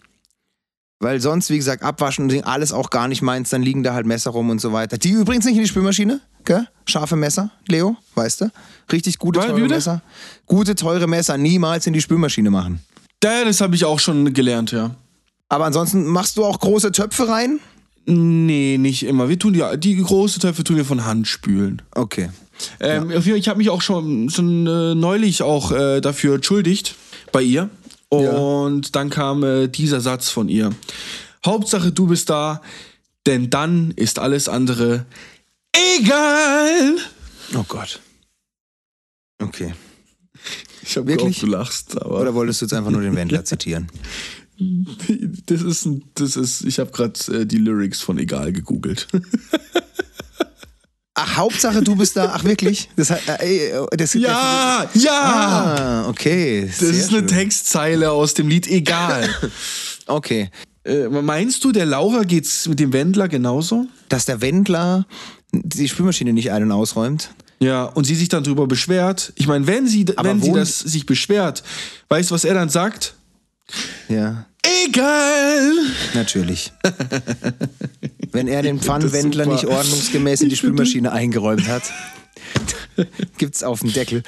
Weil sonst, wie gesagt, abwaschen und alles auch gar nicht meins, dann liegen da halt Messer rum und so weiter. Die übrigens nicht in die Spülmaschine, gell? Scharfe Messer, Leo, weißt du? Richtig gute, teure? Messer. Gute, teure Messer niemals in die Spülmaschine machen. Ja, das habe ich auch schon gelernt, ja. Aber ansonsten machst du auch große Töpfe rein? Nee, nicht immer. Wir tun ja, die große Töpfe tun wir von Hand spülen. Okay. Ähm, Fall, Ich habe mich auch schon, schon äh, neulich auch äh, dafür entschuldigt bei ihr. Und dann kam äh, dieser Satz von ihr. Hauptsache, du bist da, denn dann ist alles andere egal. Oh Gott. Okay. Ich habe Wirklich? gehofft, du lachst, aber Oder wolltest du jetzt einfach nur den Wendler zitieren? das ist, ein- das ist, ich habe gerade äh, die Lyrics von Egal gegoogelt. Ach, Hauptsache du bist da. Ach, wirklich? Das, hat- äh, äh, das, ja, ja. Ah, okay. Das ist eine Textzeile aus dem Lied Egal. Okay. äh, meinst du, der Laura geht's mit dem Wendler genauso? Dass der Wendler die Spülmaschine nicht ein- und ausräumt. Ja, und sie sich dann drüber beschwert. Ich meine, wenn sie, Aber wenn sie das sich beschwert, weißt du, was er dann sagt? Ja, Egal. natürlich. Wenn er den Pfannenwendler nicht ordnungsgemäß in die Spülmaschine eingeräumt hat, gibt's auf dem Deckel.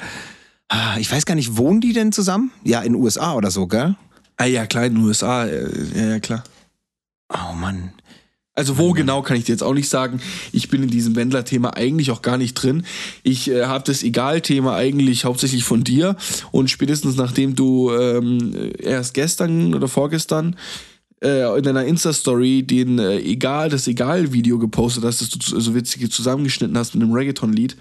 Ah, Ich weiß gar nicht, wohnen die denn zusammen? Ja, in den USA oder so, gell? Ah ja, klar, in den USA. äh, Ja, ja, klar. Oh Mann. Also wo genau kann ich dir jetzt auch nicht sagen. Ich bin in diesem Wendler-Thema eigentlich auch gar nicht drin. Ich äh, habe das Egal-Thema eigentlich hauptsächlich von dir und spätestens nachdem du ähm, erst gestern oder vorgestern äh, in deiner Insta-Story den äh, Egal, das Egal-Video gepostet hast, das du so witzig zusammengeschnitten hast mit einem Reggaeton-Lied.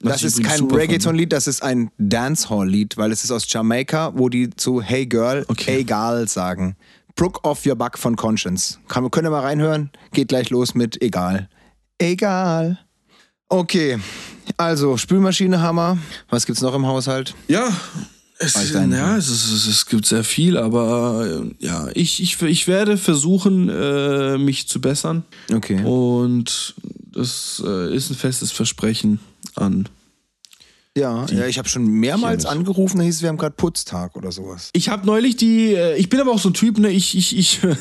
Das ist kein. Reggaeton-Lied, das ist ein Dancehall-Lied, weil es ist aus Jamaika, wo die zu Hey Girl, Okay. egal sagen. Brook off your buck von Conscience. Kann, könnt ihr mal reinhören? Geht gleich los mit egal. Egal. Okay, also Spülmaschine, Hammer. Was gibt's noch im Haushalt? Ja, es, ja es, es, es gibt sehr viel, aber äh, ja, ich, ich, ich werde versuchen, äh, mich zu bessern. Okay. Und das äh, ist ein festes Versprechen an. Ja, ja ich habe schon mehrmals angerufen, da hieß es, wir haben gerade Putztag oder sowas. Ich habe neulich die, äh, ich bin aber auch so ein Typ, ne, ich, ich, ich, äh,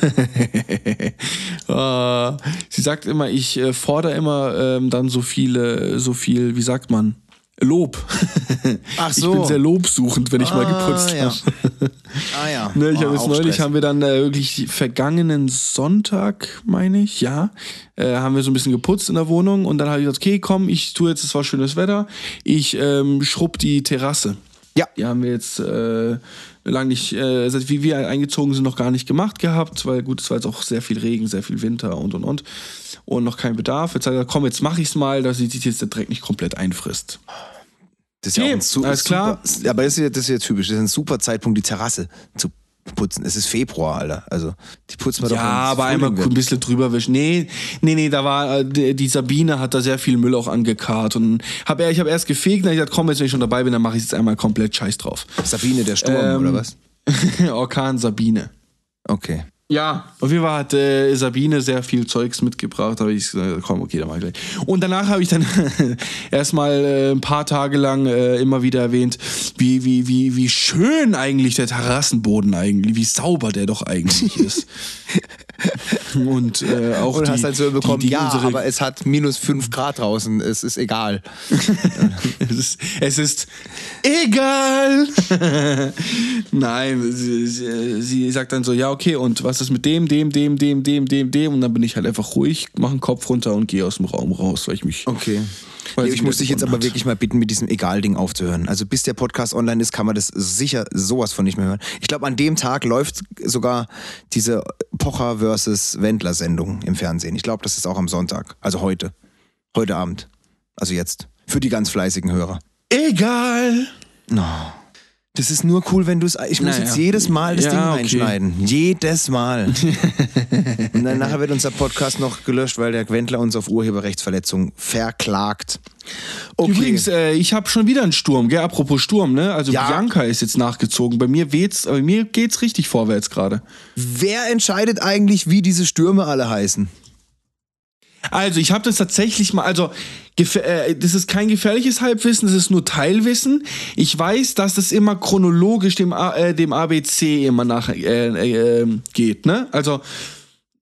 sie sagt immer, ich äh, fordere immer ähm, dann so viele, so viel, wie sagt man, Lob. Ach Ich so. bin sehr lobsuchend, wenn ich mal Ah, geputzt ja. habe. Ah ja. Ne, ich habe jetzt auch neulich Stress. haben wir dann äh, wirklich vergangenen Sonntag, meine ich, ja, äh, haben wir so ein bisschen geputzt in der Wohnung und dann habe ich gesagt, okay, komm, ich tue jetzt, es war schönes Wetter, ich ähm, schrubb die Terrasse. Ja. Die haben wir jetzt äh, lange nicht, äh, seit wie wir eingezogen sind, noch gar nicht gemacht gehabt, weil gut, es war jetzt auch sehr viel Regen, sehr viel Winter und und und und noch kein Bedarf. Jetzt habe ich gesagt, komm, jetzt mache ich es mal, dass sich jetzt der Dreck nicht komplett einfrisst. Das ist ja auch Okay, ein su alles klar. Super, aber das ist, ja, das ist ja typisch. Das ist ein super Zeitpunkt, die Terrasse zu putzen. Es ist Februar, Alter. Also, die putzen wir doch Ja, wenn es aber Frühling einmal wird. ein bisschen drüber wischen. Nee, nee, nee, da war äh, die Sabine hat da sehr viel Müll auch angekarrt und hab, ich habe erst gefegt, dann ich gesagt, komm, jetzt wenn ich schon dabei bin, dann mache ich jetzt einmal komplett Scheiß drauf. Sabine, der Sturm, Ähm, oder was? Orkan Sabine. Okay. Ja, auf jeden Fall hat äh, Sabine sehr viel Zeugs mitgebracht, habe ich gesagt, komm, okay, dann mach ich gleich. Und danach habe ich dann erstmal äh, ein paar Tage lang äh, immer wieder erwähnt, wie, wie, wie, wie schön eigentlich der Terrassenboden eigentlich, wie sauber der doch eigentlich ist. Und äh, auch Und die, hast halt so bekommen, die, die ja, aber es hat minus 5 Grad draußen. Es ist egal. es, ist, es ist egal. Nein, sie, sie, sie sagt dann so, ja, okay, und was was ist mit dem, dem, dem, dem, dem, dem, dem und dann bin ich halt einfach ruhig, mache den Kopf runter und gehe aus dem Raum raus, weil ich mich. Okay. Weil Nee, ich muss dich jetzt aber wirklich mal bitten, mit diesem Egal-Ding aufzuhören. Also bis der Podcast online ist, kann man das sicher sowas von nicht mehr hören. Ich glaube, an dem Tag läuft sogar diese Pocher versus Wendler-Sendung im Fernsehen. Ich glaube, das ist auch am Sonntag. Also heute. Heute Abend. Also jetzt. Für die ganz fleißigen Hörer. Egal. Das ist nur cool, wenn du es. Ich muss Naja. jetzt jedes Mal das Ja, Ding okay. reinschneiden. Jedes Mal. Und dann nachher wird unser Podcast noch gelöscht, weil der Wendler uns auf Urheberrechtsverletzung verklagt. Okay. Übrigens, äh, ich habe schon wieder einen Sturm, gell? Apropos Sturm, ne? Also Ja. Bianca ist jetzt nachgezogen. Bei mir weht's, bei mir geht's richtig vorwärts gerade. Wer entscheidet eigentlich, wie diese Stürme alle heißen? Also, ich habe das tatsächlich mal, also gef- äh, das ist kein gefährliches Halbwissen, das ist nur Teilwissen. Ich weiß, dass das immer chronologisch dem, A, äh, dem ABC immer nach äh, äh, geht, ne? Also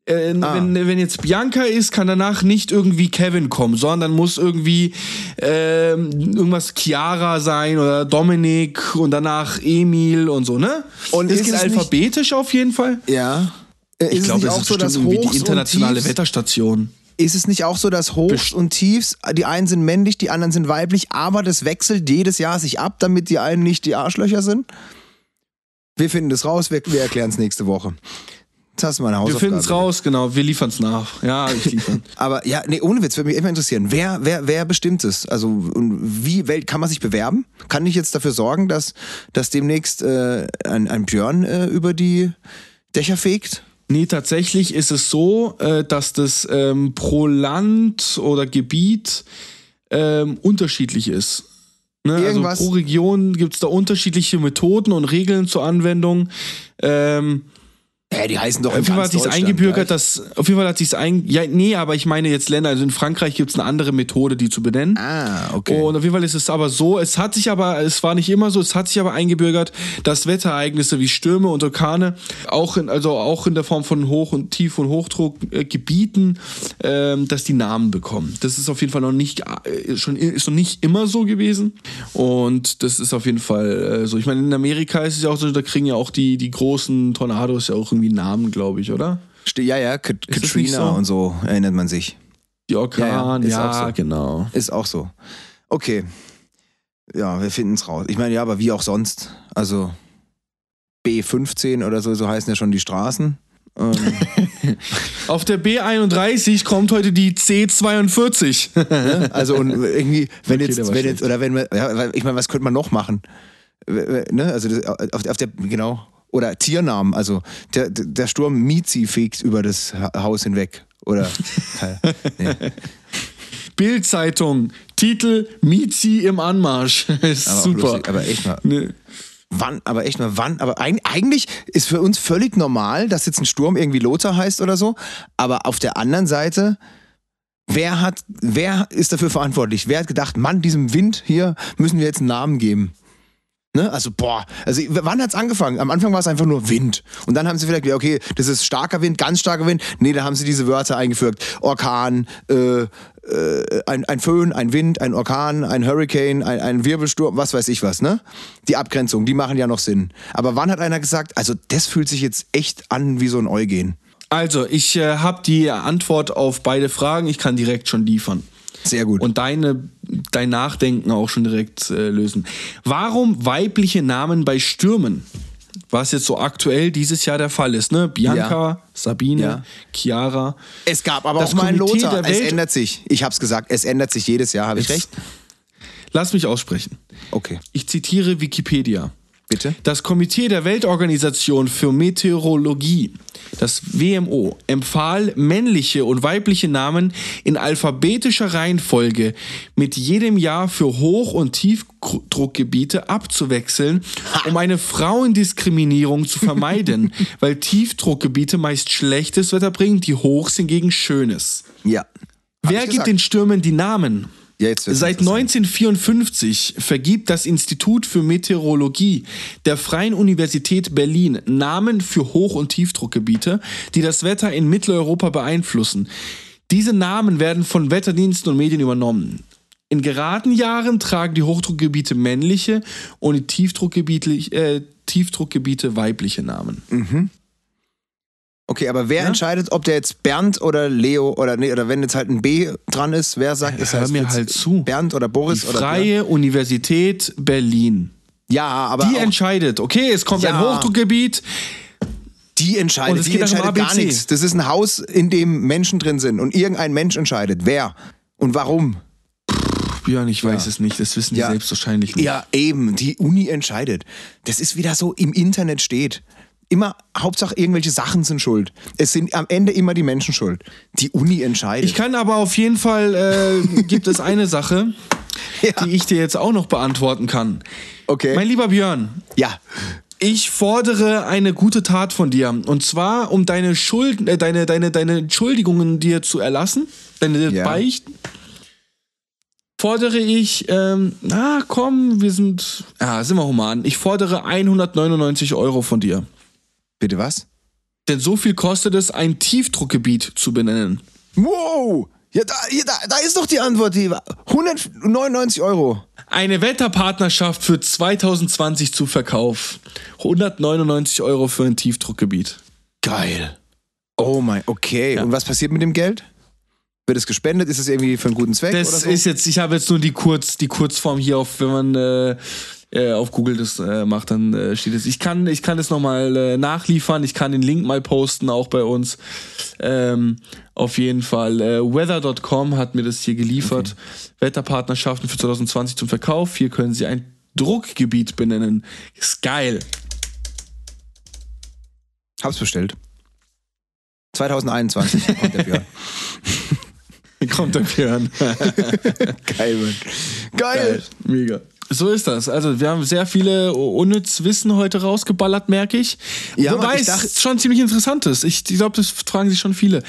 äh, Ah. wenn, wenn jetzt Bianca ist, kann danach nicht irgendwie Kevin kommen, sondern muss irgendwie ähm, irgendwas Chiara sein oder Dominik und danach Emil und so, ne? Und das ist geht es nicht- alphabetisch auf jeden Fall. Ja. Äh, Ich ist glaube, es das auch ist so, bestimmt irgendwie die internationale Wetterstation. Ist es nicht auch so, dass Hochs und Tiefs, die einen sind männlich, die anderen sind weiblich, aber das wechselt jedes Jahr sich ab, damit die einen nicht die Arschlöcher sind? Wir finden das raus, wir, wir erklären es nächste Woche. Jetzt hast du mal eine Wir Hausaufgabe. finden es raus, genau. Wir liefern es nach. Ja, ich liefern. Aber ja, nee, ohne Witz, würde mich mal interessieren. Wer, wer, wer bestimmt es? Also, und wie wel- kann man sich bewerben? Kann ich jetzt dafür sorgen, dass, dass demnächst äh, ein, ein Björn äh, über die Dächer fegt? Nee, tatsächlich ist es so, äh, dass das ähm, pro Land oder Gebiet ähm, unterschiedlich ist. Ne? Irgendwas- Also pro Region gibt es da unterschiedliche Methoden und Regeln zur Anwendung. Ähm, Ja, die heißen doch auf jeden Fall hat sich's eingebürgert, dass auf jeden Fall hat sich's ein ja nee, aber ich meine jetzt Länder, also in Frankreich gibt es eine andere Methode, die zu benennen. Ah, okay. Und auf jeden Fall ist es aber so, es hat sich aber, es war nicht immer so, es hat sich aber eingebürgert, dass Wetterereignisse wie Stürme und Orkane auch in, also auch in der Form von Hoch- und Tief- und Hochdruckgebieten, ähm, dass die Namen bekommen. Das ist auf jeden Fall noch nicht, äh, schon, ist noch nicht immer so gewesen. Und das ist auf jeden Fall äh, so. Ich meine, in Amerika ist es ja auch so, da kriegen ja auch die, die großen Tornados ja auch irgendwie Namen, glaube ich, oder? Ja, ja, Kat nicht Katrina so? und so erinnert man sich. Die Orkan, Ja, ja, ja, ist auch so. genau. Ist auch so. Okay. Ja, wir finden es raus. Ich meine, ja, aber wie auch sonst. Also B15 oder so, so heißen ja schon die Straßen. Ähm, Auf der B31 kommt heute die C42. also und irgendwie, wenn Okay, jetzt, wenn jetzt, oder wenn wir, ja, ich meine, was könnte man noch machen? Ne? Also das, auf, auf der, genau. Oder Tiernamen, also der, der Sturm Mizi fegt über das Ha- Haus hinweg. Oder nee. Bild-Zeitung, Titel Mizi im Anmarsch. ist aber super. lustig, aber echt mal. Ne. Wann, aber echt mal, wann? Aber eig eigentlich ist für uns völlig normal, dass jetzt ein Sturm irgendwie Lothar heißt oder so. Aber auf der anderen Seite, wer hat, wer ist dafür verantwortlich? Wer hat gedacht, Mann, diesem Wind hier müssen wir jetzt einen Namen geben? Ne? Also, boah, also wann hat's angefangen? Am Anfang war es einfach nur Wind. Und dann haben sie vielleicht gesagt, okay, das ist starker Wind, ganz starker Wind. Nee, da haben sie diese Wörter eingefügt. Orkan, äh, äh, ein, ein Föhn, ein Wind, ein Orkan, ein Hurricane, ein, ein Wirbelsturm, was weiß ich was, ne? Die Abgrenzung, die machen ja noch Sinn. Aber wann hat einer gesagt, also das fühlt sich jetzt echt an wie so ein Eugen? Also, ich äh, habe die Antwort auf beide Fragen. Ich kann direkt schon liefern. Sehr gut. Und deine, dein Nachdenken auch schon direkt äh, lösen. Warum weibliche Namen bei Stürmen? Was jetzt so aktuell dieses Jahr der Fall ist, ne? Bianca, Sabine, Ja. Chiara. es gab aber das auch mal einen Lothar. Es ändert sich. Ich hab's gesagt, es ändert sich jedes Jahr, habe ich recht? Lass mich aussprechen. Okay. Ich zitiere Wikipedia. Bitte? Das Komitee der Weltorganisation für Meteorologie, das WMO, empfahl männliche und weibliche Namen in alphabetischer Reihenfolge mit jedem Jahr für Hoch- und Tiefdruckgebiete abzuwechseln, um eine Frauendiskriminierung zu vermeiden, weil Tiefdruckgebiete meist schlechtes Wetter bringen, die Hochs hingegen schönes. Ja. Hab Wer gibt den Stürmen die Namen? Ja, Seit interessant. 1954 vergibt das Institut für Meteorologie der Freien Universität Berlin Namen für Hoch- und Tiefdruckgebiete, die das Wetter in Mitteleuropa beeinflussen. Diese Namen werden von Wetterdiensten und Medien übernommen. In geraden Jahren tragen die Hochdruckgebiete männliche und die Tiefdruckgebiete, äh, Tiefdruckgebiete weibliche Namen. Okay, aber wer entscheidet, ob der jetzt Bernd oder Leo oder nee, oder wenn jetzt halt ein B dran ist, wer sagt, ist Hör heißt mir halt zu. Bernd oder Boris Die oder? Freie Universität Berlin. Ja, aber Die entscheidet. Okay, es kommt Ja. ein Hochdruckgebiet. die entscheidet, es die entscheidet gar nichts. Das ist ein Haus, in dem Menschen drin sind und irgendein Mensch entscheidet, wer und warum. Björn, ich weiß es nicht. Das wissen die Ja. selbst wahrscheinlich nicht. Ja, eben, die Uni entscheidet. Das ist wieder so im Internet steht. Immer, Hauptsache irgendwelche Sachen sind schuld. Es sind am Ende immer die Menschen schuld. Die Uni entscheidet. Ich kann aber auf jeden Fall, äh, gibt es eine Sache, Ja. die ich dir jetzt auch noch beantworten kann. Okay. Mein lieber Björn, ja. ich fordere eine gute Tat von dir. Und zwar, um deine Schulden, äh, deine, deine, deine Entschuldigungen dir zu erlassen, deine Ja. Beichten, fordere ich, ähm, na komm, wir sind, ja, sind wir human. Ich fordere 199 Euro von dir. Bitte was? Denn so viel kostet es, ein Tiefdruckgebiet zu benennen. Wow! Ja, da, ja, da, da ist doch die Antwort. Die 199 Euro. Eine Wetterpartnerschaft für 2020 zu Verkauf. 199 Euro für ein Tiefdruckgebiet. Geil. Oh mein, okay. Und was passiert mit dem Geld? Wird es gespendet? Ist es irgendwie für einen guten Zweck? Das so? ist jetzt, ich habe jetzt nur die, Kurz, die Kurzform hier auf, wenn man äh, äh, auf Google das äh, macht, dann äh, steht es. Ich kann, ich kann es nochmal äh, nachliefern, ich kann den Link mal posten, auch bei uns. Ähm, auf jeden Fall. Äh, Weather.com hat mir das hier geliefert. Wetterpartnerschaften für 2020 zum Verkauf. Hier können Sie ein Druckgebiet benennen. Ist geil. Hab's bestellt. 2021 kommt der Björn. Kommt der Björn. Geil, Mann. Geil. Mega. So ist das. Also wir haben sehr viele unnütz Wissen heute rausgeballert, merke ich. Ja, Wobei Mann, ich es schon ziemlich interessant ist. Ich, ich glaube, das fragen sich schon viele.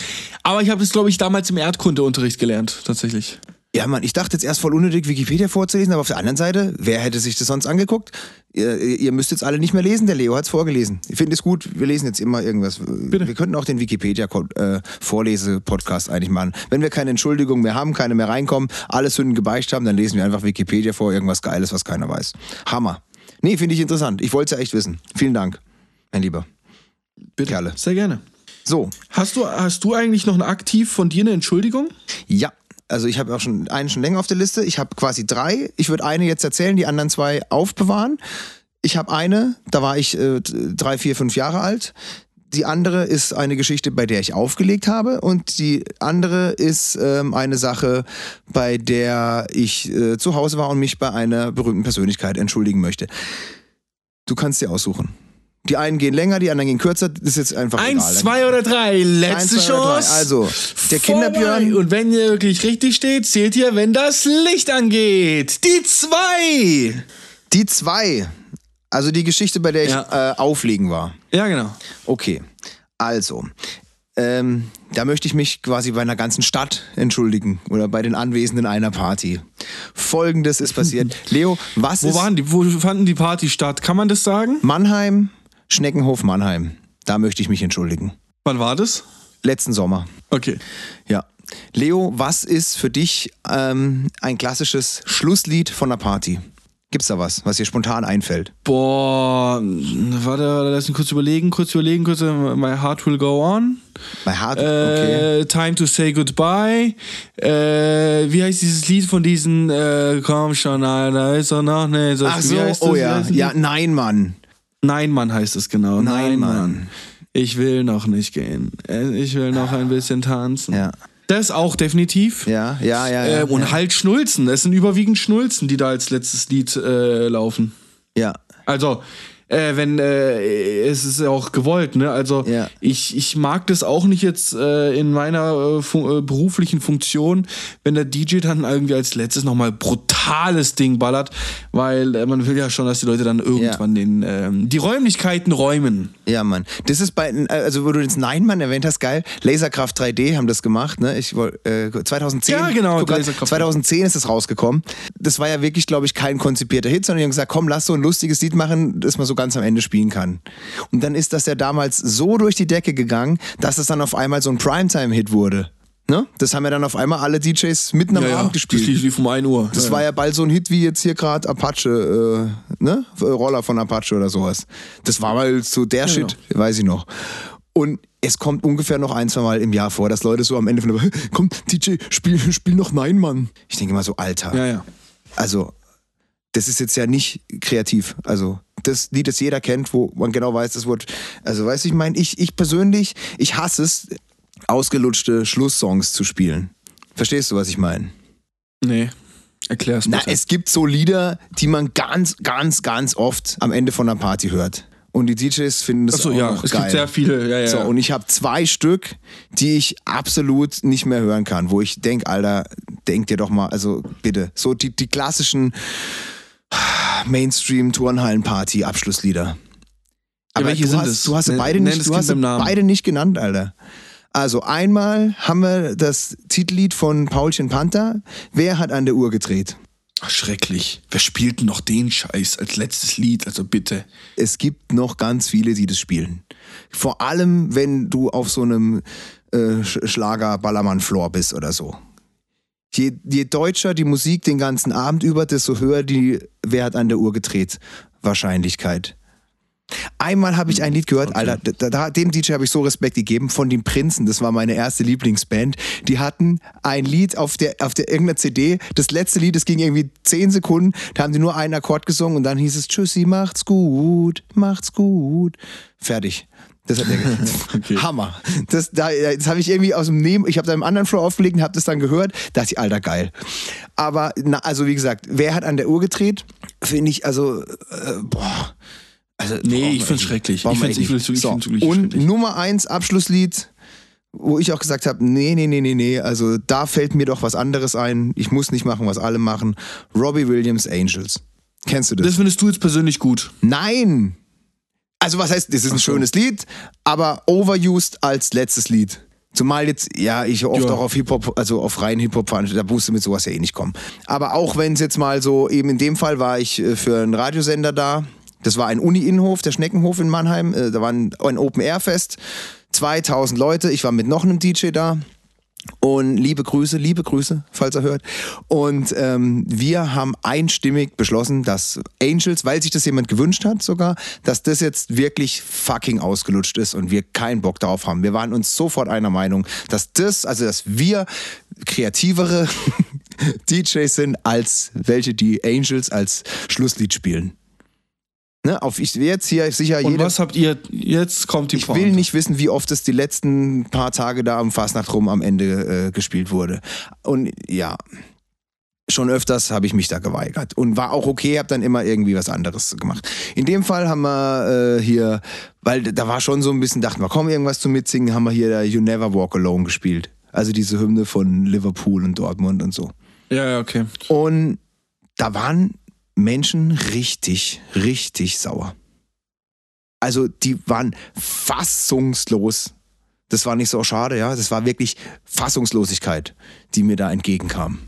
Aber ich habe das, glaube ich, damals im Erdkundeunterricht gelernt, tatsächlich. Ja, Mann, ich dachte jetzt erst voll unnötig, Wikipedia vorzulesen, aber auf der anderen Seite, wer hätte sich das sonst angeguckt? Ihr, ihr müsst jetzt alle nicht mehr lesen, der Leo hat's vorgelesen. Ich finde es gut, wir lesen jetzt immer irgendwas. Wir könnten auch den Wikipedia-Vorlese-Podcast eigentlich machen. Wenn wir keine Entschuldigung mehr haben, keine mehr reinkommen, alle Sünden gebeicht haben, dann lesen wir einfach Wikipedia vor, irgendwas Geiles, was keiner weiß. Hammer. Nee, finde ich interessant. Ich wollte es ja echt wissen. Vielen Dank, mein Lieber. Bitte. Kerle. Sehr gerne. So, Hast du, hast du eigentlich noch ein aktiv von dir eine Entschuldigung? Ja, also ich habe auch schon einen schon länger auf der Liste. Ich habe quasi drei. Ich würde eine jetzt erzählen, die anderen zwei aufbewahren. Ich habe eine, da war ich äh, drei, vier, fünf Jahre alt. Die andere ist eine Geschichte, bei der ich aufgelegt habe. Und die andere ist ähm, eine Sache, bei der ich äh, zu Hause war und mich bei einer berühmten Persönlichkeit entschuldigen möchte. Du kannst dir aussuchen. Die einen gehen länger, die anderen gehen kürzer. Das ist jetzt einfach Eins, egal. zwei oder drei. Letzte Eins, zwei oder drei. Chance. Also, der Kinderbjörn. Vorbei. Und wenn ihr wirklich richtig steht, zählt ihr, wenn das Licht angeht. Die zwei. Die zwei. Also die Geschichte, bei der ich Ja. äh, auflegen war. Ja, genau. Okay. Also, ähm, da möchte ich mich quasi bei einer ganzen Stadt entschuldigen oder bei den Anwesenden einer Party. Folgendes ist passiert. Leo, was Wo ist waren die? Wo fanden die Party statt? Kann man das sagen? Mannheim, Schneckenhof Mannheim? Da möchte ich mich entschuldigen. Wann war das? Letzten Sommer. Okay. Ja. Leo, was ist für dich ähm, ein klassisches Schlusslied von einer Party? Gibt's da was, was dir spontan einfällt? Boah, warte, lass mich kurz überlegen, kurz überlegen, kurz. My heart will go on. Bei Hard, okay. Äh, Time to say goodbye. Äh, wie heißt dieses Lied von diesen, äh, komm schon, Alter, ist doch noch nicht. Ach so, oh ja. Ja, nein, Mann. Nein, Mann heißt es genau. Nein, Mann. Ich will noch nicht gehen. Ich will noch ein bisschen tanzen. Ja. Das auch definitiv. Ja, ja, ja. ja, äh, und ja. halt Schnulzen. Es sind überwiegend Schnulzen, die da als letztes Lied äh, laufen. ja. Also, äh, wenn, äh, es ist ja auch gewollt, ne? Also, Ja. ich, ich mag das auch nicht jetzt äh, in meiner äh, fu äh, beruflichen Funktion, wenn der DJ dann irgendwie als letztes nochmal brutales Ding ballert, weil äh, man will ja schon, dass die Leute dann irgendwann den, ähm, die Räumlichkeiten räumen. Ja, Mann. Das ist bei, also wo du den Nein-Mann erwähnt hast, geil. Laserkraft 3D haben das gemacht, ne? Ich äh, 2010. Ja, genau, grad, Laserkraft. 2010 ist das rausgekommen. Das war ja wirklich, glaube ich, kein konzipierter Hit, sondern die haben gesagt, komm, lass so ein lustiges Lied machen, das man so ganz am Ende spielen kann. Und dann ist das ja damals so durch die Decke gegangen, dass es dann auf einmal so ein Primetime-Hit wurde. Ne? Das haben ja dann auf einmal alle DJs mitten am Abend gespielt. Das lief, lief um 1 Uhr. Das ja. war ja bald so ein Hit wie jetzt hier gerade Apache, äh, ne? Roller von Apache oder sowas. Das war mal so der Shit, weiß ich noch. Und es kommt ungefähr noch ein, zwei Mal im Jahr vor, dass Leute so am Ende von der komm, DJ, spiel, spiel noch Nein, Mann. Ich denke mal so, Alter. Ja, ja. Also, das ist jetzt ja nicht kreativ. Also, das Lied, das jeder kennt, wo man genau weiß, das Wort. Also, weißt du, ich meine, ich, ich persönlich, ich hasse es, ausgelutschte Schlusssongs zu spielen. Verstehst du, was ich meine? Nee. Erklär's Na, bitte. es gibt so Lieder, die man ganz, ganz, ganz oft am Ende von einer Party hört. Und die DJs finden das Achso, auch ja, noch es geil. gibt sehr viele. Ja, ja. So, und ich habe zwei Stück, die ich absolut nicht mehr hören kann, wo ich denk, Alter, denk dir doch mal, also bitte, so die, die klassischen Mainstream-Turnhallen-Party-Abschlusslieder. Aber welche du sind hast, es? Du hast Nenn- beide nicht, du hast beide nicht genannt, Alter. Also einmal haben wir das Titellied von Paulchen Panther. Wer hat an der Uhr gedreht? Ach, schrecklich. Wer spielt noch den Scheiß als letztes Lied? Also bitte. es gibt noch ganz viele, die das spielen. Vor allem, wenn du auf so einem äh, Schlager-Ballermann-Floor bist oder so. Je, je deutscher die Musik den ganzen Abend über, desto höher die Wer hat an der Uhr gedreht Wahrscheinlichkeit. Einmal habe ich ein Lied gehört, Alter, da, da, dem DJ habe ich so Respekt gegeben, von den Prinzen, das war meine erste Lieblingsband. Die hatten ein Lied auf der, auf der irgendeiner CD, das letzte Lied, das ging irgendwie 10 Sekunden, da haben die nur einen Akkord gesungen und dann hieß es Tschüssi, macht's gut, macht's gut. Fertig. Das hat der Okay. Hammer. Das, da, das habe ich irgendwie aus dem Neben, ich habe da im anderen Floor aufgelegt und habe das dann gehört, dachte ich, Alter, geil. Aber, na, also wie gesagt, wer hat an der Uhr gedreht? Finde ich, also, äh, boah. Also, Nee, ich find's echt schrecklich. Ich nicht. ich so. wirklich Und schrecklich. Nummer eins Abschlusslied, wo ich auch gesagt habe, nee, nee, nee, nee, nee, also da fällt mir doch was anderes ein. Ich muss nicht machen, was alle machen. Robbie Williams Angels. Kennst du das? Das findest du jetzt persönlich gut. Nein! Also was heißt, das ist ein schönes Lied, aber overused als letztes Lied. Zumal jetzt, ja, ich oft Ja. auch auf Hip-Hop, also auf rein Hip-Hop fahren, da musst du mit sowas ja eh nicht kommen. Aber auch wenn es jetzt mal so, eben in dem Fall war ich äh, für einen Radiosender da. Das war ein Uni-Innenhof, der Schneckenhof in Mannheim. Äh, Da war ein, ein Open-Air-Fest. 2000 Leute. Ich war mit noch einem DJ da. Und liebe Grüße, liebe Grüße, falls er hört. Und ähm, wir haben einstimmig beschlossen, dass Angels, weil sich das jemand gewünscht hat sogar, dass das jetzt wirklich fucking ausgelutscht ist und wir keinen Bock darauf haben. Wir waren uns sofort einer Meinung, dass das, also dass wir kreativere DJs sind, als welche die Angels als Schlusslied spielen. Ne, auf ich jetzt hier sicher Und was habt ihr, jetzt kommt die Ich Pointe. will nicht wissen, wie oft es die letzten paar Tage da am Fastnacht rum am Ende äh, gespielt wurde. Und ja, schon öfters habe ich mich da geweigert und war auch okay, habe dann immer irgendwie was anderes gemacht. In dem Fall haben wir äh, hier, weil da war schon so ein bisschen, dachten wir, komm, irgendwas zum Mitsingen, haben wir hier da You Never Walk Alone gespielt. Also diese Hymne von Liverpool und Dortmund und so. Ja, ja, okay. Und da waren Menschen richtig, richtig sauer. Also die waren fassungslos. Das war nicht so schade, ja. Das war wirklich Fassungslosigkeit, die mir da entgegenkam.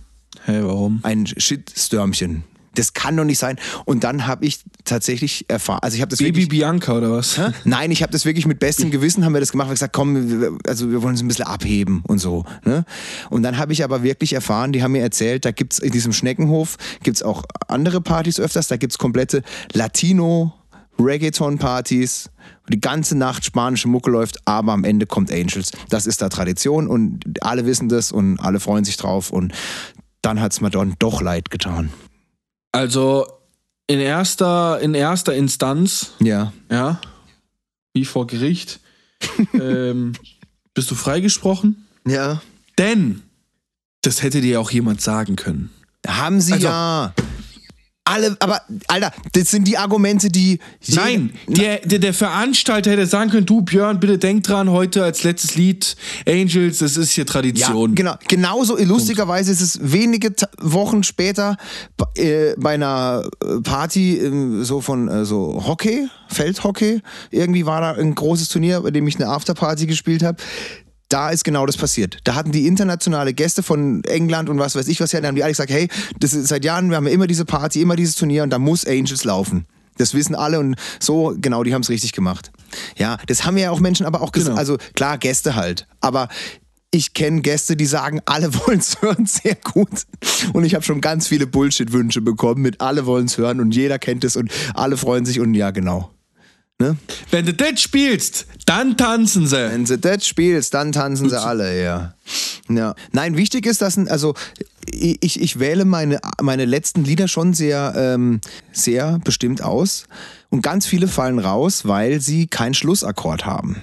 Hä, warum? Ein Shitstürmchen. Das kann doch nicht sein. Und dann habe ich tatsächlich erfahren, also ich habe das Baby wirklich... Bianca oder was? Hä? Nein, ich habe das wirklich mit bestem Gewissen haben wir das gemacht. Wir haben gesagt, komm, wir- also wir wollen es ein bisschen abheben und so. Ne? Und dann habe ich aber wirklich erfahren, die haben mir erzählt, da gibt's in diesem Schneckenhof gibt's auch andere Partys öfters. Da gibt's komplette Latino Reggaeton-Partys. wo Die ganze Nacht spanische Mucke läuft, aber am Ende kommt Angels. Das ist da Tradition und alle wissen das und alle freuen sich drauf. Und dann hat's mir dann doch leid getan. Also in erster, in erster Instanz, Ja. ja, wie vor Gericht, ähm, bist du freigesprochen? Ja. Denn das hätte dir auch jemand sagen können. Haben sie Also- ja. Alle, aber Alter, das sind die Argumente, die. Nein, der, der, der Veranstalter hätte sagen können, du Björn, bitte denk dran, heute als letztes Lied Angels, das ist hier Ja, Tradition. genau. Genauso lustigerweise ist es wenige Wochen später äh, bei einer äh, Party ähm, so von äh, so Hockey, Feldhockey. Irgendwie war da ein großes Turnier, bei dem ich eine Afterparty gespielt habe. Da ist genau das passiert. Da hatten die internationale Gäste von England und was weiß ich was her, da haben die alle gesagt, hey, das ist seit Jahren, wir haben immer diese Party, immer dieses Turnier und da muss Angels laufen. Das wissen alle und so, genau, die haben es richtig gemacht. Ja, das haben ja auch Menschen aber auch gesagt, Genau. also klar, Gäste halt. Aber ich kenne Gäste, die sagen, alle wollen es hören, sehr gut. Und ich habe schon ganz viele Bullshit-Wünsche bekommen mit alle wollen es hören und jeder kennt es und alle freuen sich und ja, genau. Ne? Wenn du das spielst, dann tanzen sie. Wenn sie das spielst, dann tanzen sie alle, ja. ja. Nein, wichtig ist, dass, also ich, ich wähle meine, meine letzten Lieder schon sehr, ähm, sehr bestimmt aus. Und ganz viele fallen raus, weil sie keinen Schlussakkord haben.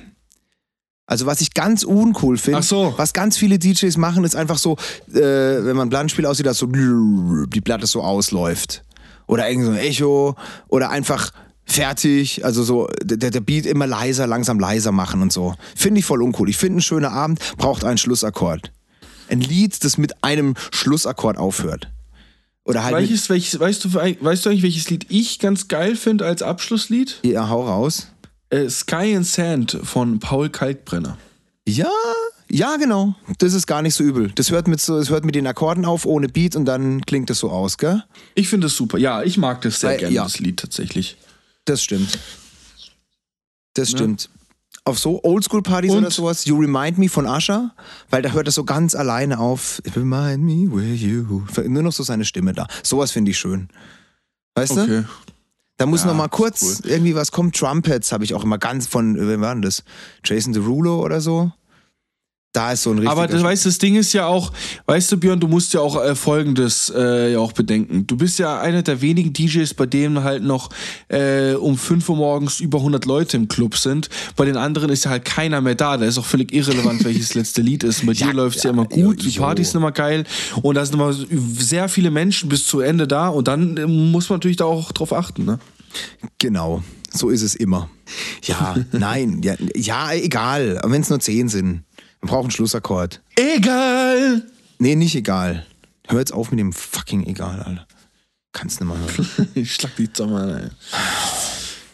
Also was ich ganz uncool finde, so. was ganz viele DJs machen, ist einfach so, äh, wenn man ein Plattenspiel aussieht, dass so die Platte so ausläuft. Oder irgend so ein Echo. Oder einfach fertig, also so der, der Beat immer leiser, langsam leiser machen und so. Finde ich voll uncool. Ich finde, ein schöner Abend braucht einen Schlussakkord. Ein Lied, das mit einem Schlussakkord aufhört. Oder halt. Welches, welches, weißt, du, weißt du eigentlich, welches Lied ich ganz geil finde als Abschlusslied? ja, hau raus. Äh, Sky and Sand von Paul Kalkbrenner. Ja, ja, genau. Das ist gar nicht so übel. Das hört mit so, das hört mit den Akkorden auf, ohne Beat und dann klingt es so aus, gell? Ich finde es super. Ja, ich mag das sehr Weil- gerne, ja. das Lied tatsächlich. Das stimmt. Das Ne? stimmt. Auf so Oldschool-Partys oder sowas, You Remind Me von Usher, weil da hört er so ganz alleine auf. Remind me where you. Nur noch so seine Stimme da. Sowas finde ich schön. Weißt du? Okay. Da muss Ja, noch mal kurz ist irgendwie was kommen. Trumpets habe ich auch immer ganz von, wer war denn das? Jason Derulo oder so. Da ist so ein richtiger. Aber das, weißt, das Ding ist ja auch, weißt du, Björn, du musst ja auch äh, Folgendes äh, ja auch bedenken. Du bist ja einer der wenigen DJs, bei denen halt noch äh, um 5 Uhr morgens über 100 Leute im Club sind. Bei den anderen ist ja halt keiner mehr da. Da ist auch völlig irrelevant, welches letzte Lied ist. Bei dir läuft's ja, ja, immer gut, jo, die Partys sind immer geil und da sind immer sehr viele Menschen bis zu Ende da und dann äh, muss man natürlich da auch drauf achten, ne? Genau, so ist es immer. Ja, nein, ja, ja egal. Aber wenn es nur 10 sind, wir brauchen einen Schlussakkord. Egal! Nee, nicht egal. Hör jetzt auf mit dem fucking egal, Alter. Kannst nicht mal hören. Ich schlag die Sommer, ey.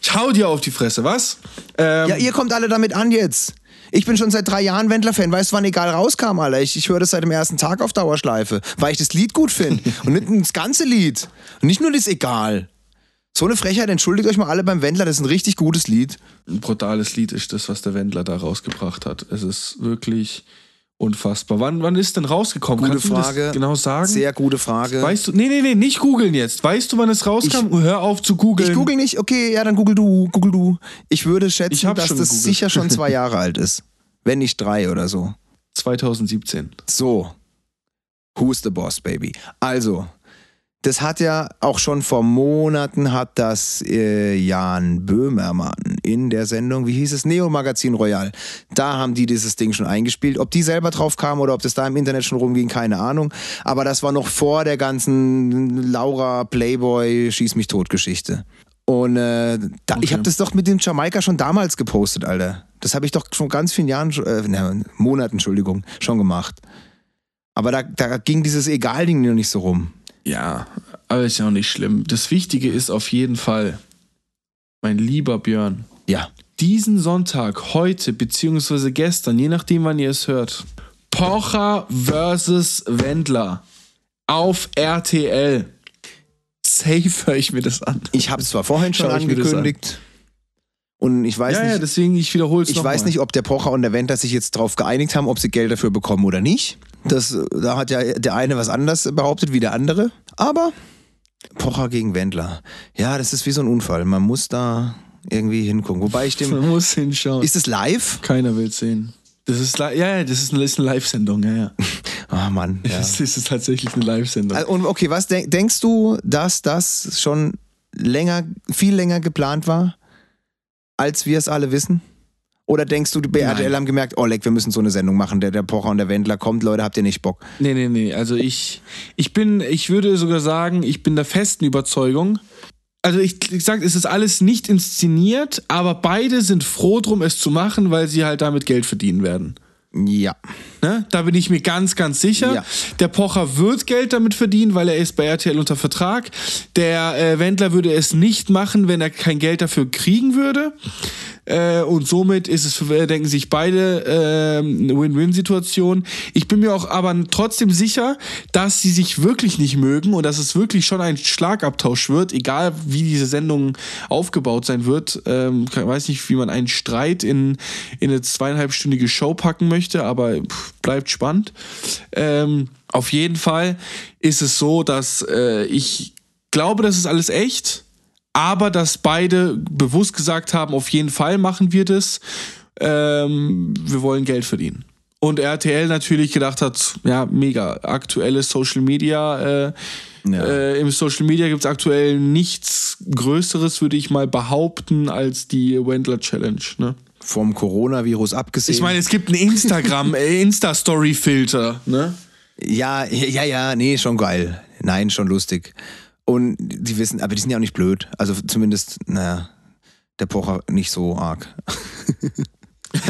Ich hau dir auf die Fresse, was? Ähm, ja, ihr kommt alle damit an jetzt. Ich bin schon seit drei Jahren Wendler-Fan. Weißt du, wann egal rauskam, Alter? Ich, ich höre das seit dem ersten Tag auf Dauerschleife, weil ich das Lied gut finde. Und nicht das ganze Lied. Und nicht nur das egal. So eine Frechheit, entschuldigt euch mal alle beim Wendler, das ist ein richtig gutes Lied. ein brutales Lied ist das, was der Wendler da rausgebracht hat. Es ist wirklich unfassbar. Wann, wann ist denn rausgekommen? Gute Kannst du Frage. das genau sagen? Sehr gute Frage. Weißt du, nee, nee, nee, nicht googeln jetzt. Weißt du, wann es rauskam? Hör auf zu googeln. Ich google nicht, okay, ja, dann google du, google du. Ich würde Ich schätzen, hab dass das gegoogelt. sicher schon zwei Jahre alt ist. Wenn nicht drei oder so. 2017. So. Who's the boss, baby? Also, das hat ja auch schon vor Monaten hat das äh, Jan Böhmermann in der Sendung, wie hieß es, Neo Magazin Royal. Da haben die dieses Ding schon eingespielt. Ob die selber drauf kamen oder ob das da im Internet schon rumging, keine Ahnung. Aber das war noch vor der ganzen Laura Playboy Schieß mich tot Geschichte. Und äh, da, ich Okay. habe das doch mit dem Jamaika schon damals gepostet, Alter. Das habe ich doch schon ganz vielen Jahren, äh, ne, Monaten, Entschuldigung, schon gemacht. Aber da, da ging dieses Egal-Ding noch nicht so rum. Ja, aber ist ja auch nicht schlimm. Das Wichtige ist auf jeden Fall, mein lieber Björn, Ja. diesen Sonntag, heute beziehungsweise gestern, je nachdem, wann ihr es hört, Pocher versus Wendler auf RTL. Safe höre ich mir das an. Ich habe es zwar vorhin schon angekündigt. Und ich weiß ja, ja, nicht, deswegen, ich wiederhole es ich weiß nicht, ob der Pocher und der Wendler sich jetzt drauf geeinigt haben, ob sie Geld dafür bekommen oder nicht. Das, da hat ja der eine was anderes behauptet wie der andere. Aber Pocher gegen Wendler. Ja, das ist wie so ein Unfall. Man muss da irgendwie hingucken. Wobei ich dem. Man muss hinschauen. Ist es live? Keiner will sehen. Das ist, ja, ja, das ist eine, ist eine Live-Sendung, ja, ja. Ah, Mann. Ja. Das ist tatsächlich eine Live-Sendung. Also, Und okay, was denk, denkst du, dass das schon länger, viel länger geplant war, als wir es alle wissen? Oder denkst du, die bei Nein. RTL haben gemerkt, oh leck, wir müssen so eine Sendung machen, der, der Pocher und der Wendler kommt, Leute, habt ihr nicht Bock? Nee, nee, nee. Also ich, ich bin, ich würde sogar sagen, ich bin der festen Überzeugung. Also ich, ich sag, es ist alles nicht inszeniert, aber beide sind froh drum, es zu machen, weil sie halt damit Geld verdienen werden. Ja. Ne? Da bin ich mir ganz, ganz sicher. Ja. Der Pocher wird Geld damit verdienen, weil er ist bei RTL unter Vertrag. Der äh, Wendler würde es nicht machen, wenn er kein Geld dafür kriegen würde. Äh, und somit ist es, für, denken sich beide, äh, eine Win-Win-Situation. Ich bin mir auch aber trotzdem sicher, dass sie sich wirklich nicht mögen und dass es wirklich schon ein Schlagabtausch wird, egal wie diese Sendung aufgebaut sein wird. Ähm, ich weiß nicht, wie man einen Streit in, in eine zweieinhalbstündige Show packen möchte, aber pff, bleibt spannend. Ähm, auf jeden Fall ist es so, dass äh, ich glaube, das ist alles echt. Aber dass beide bewusst gesagt haben, auf jeden Fall machen wir das. Ähm, wir wollen Geld verdienen. Und RTL natürlich gedacht hat, ja, mega, aktuelles Social Media. Äh, Ja. äh, Im Social Media gibt es aktuell nichts Größeres, würde ich mal behaupten, als die Wendler Challenge. Ne? Vom Coronavirus abgesehen. Ich meine, es gibt einen Instagram, äh, Insta-Story-Filter. Ne? Ja, ja, ja, nee, schon geil. Nein, schon lustig. Und die wissen, aber die sind ja auch nicht blöd. Also zumindest, naja, der Pocher nicht so arg.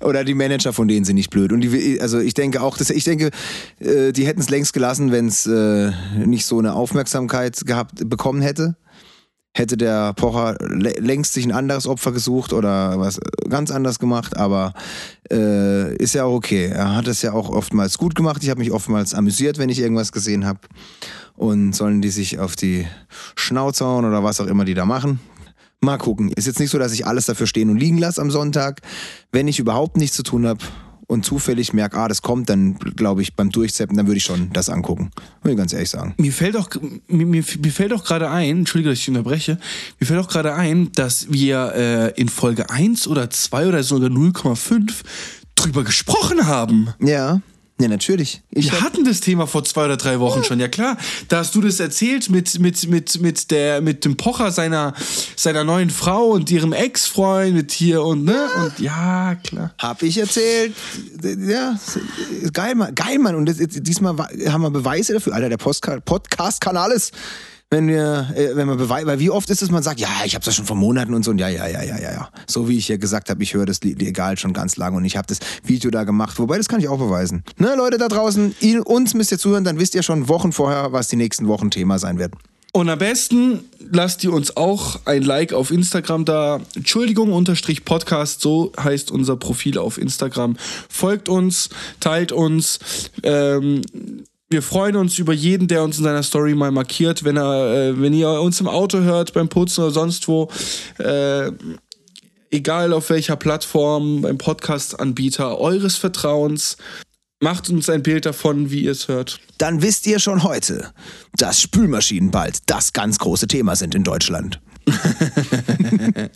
Oder die Manager von denen sind nicht blöd. Und die, also ich denke auch, dass, ich denke, äh, die hätten es längst gelassen, wenn es äh, nicht so eine Aufmerksamkeit gehabt bekommen hätte. Hätte der Pocher lä- längst sich ein anderes Opfer gesucht oder was ganz anders gemacht, aber äh, ist ja auch okay. Er hat es ja auch oftmals gut gemacht. Ich habe mich oftmals amüsiert, wenn ich irgendwas gesehen habe. Und sollen die sich auf die Schnauze hauen oder was auch immer die da machen? Mal gucken. Ist jetzt nicht so, dass ich alles dafür stehen und liegen lasse am Sonntag. Wenn ich überhaupt nichts zu tun habe und zufällig merke, ah, das kommt, dann glaube ich beim Durchzeppen, dann würde ich schon das angucken. Will ich ganz ehrlich sagen. Mir fällt auch, mir, mir, mir fällt auch gerade ein, entschuldige, dass ich unterbreche, mir fällt auch gerade ein, dass wir äh, in Folge 1 oder 2 oder sogar 0,5 drüber gesprochen haben. Ja, ja, natürlich. Ich Wir hatten das Thema vor zwei oder drei Wochen schon, ja klar. Da hast du das erzählt mit, mit, mit, mit, der, mit dem Pocher seiner, seiner neuen Frau und ihrem Ex-Freund mit hier und ne? Und ja, klar. Hab ich erzählt. Ja, geil, Mann. Geil, Mann. Und das, diesmal haben wir Beweise dafür. Alter, der Podcast-Kanal ist, wenn wir, äh, wenn wir Beweise, weil wie oft ist es, man sagt, ja, ich habe das schon vor Monaten und so und ja, ja, ja, ja, ja, ja. So wie ich ja gesagt habe, ich höre das Lied egal schon ganz lange und ich habe das Video da gemacht. Wobei, das kann ich auch beweisen. Ne, Leute da draußen, ihr, uns müsst ihr zuhören, dann wisst ihr schon Wochen vorher, was die nächsten Wochen Thema sein wird. Und am besten lasst ihr uns auch ein Like auf Instagram da. Entschuldigung, unterstrich Podcast, so heißt unser Profil auf Instagram. Folgt uns, teilt uns. Ähm, wir freuen uns über jeden, der uns in seiner Story mal markiert, wenn er, äh, wenn ihr uns im Auto hört, beim Putzen oder sonst wo. Äh, egal auf welcher Plattform, beim Podcast-Anbieter eures Vertrauens. Macht uns ein Bild davon, wie ihr es hört. Dann wisst ihr schon heute, dass Spülmaschinen bald das ganz große Thema sind in Deutschland.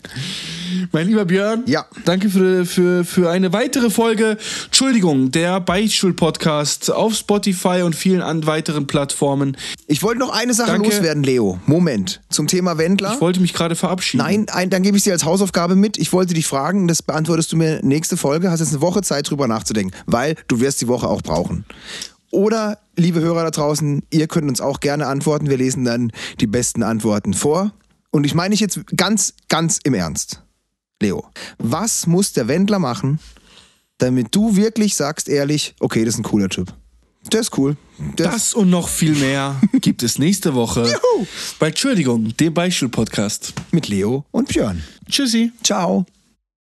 Mein lieber Björn, Ja. danke für, für, für eine weitere Folge. Entschuldigung, der Beichtstuhl-Podcast auf Spotify und vielen an weiteren Plattformen. Ich wollte noch eine Sache Danke. loswerden, Leo. Moment. Zum Thema Wendler. Ich wollte mich gerade verabschieden. Nein, ein, dann gebe ich dir als Hausaufgabe mit. Ich wollte dich fragen, das beantwortest du mir nächste Folge. Hast jetzt eine Woche Zeit, drüber nachzudenken, weil du wirst die Woche auch brauchen. Oder, liebe Hörer da draußen, ihr könnt uns auch gerne antworten. Wir lesen dann die besten Antworten vor. Und ich meine ich jetzt ganz, ganz im Ernst. Leo, was muss der Wendler machen, damit du wirklich sagst, ehrlich, okay, das ist ein cooler Typ. Der ist cool. Der Das und noch viel mehr gibt es nächste Woche Juhu. bei Entschuldigung, dem Beichtstuhl-Podcast. mit Leo und Björn. Tschüssi. Ciao.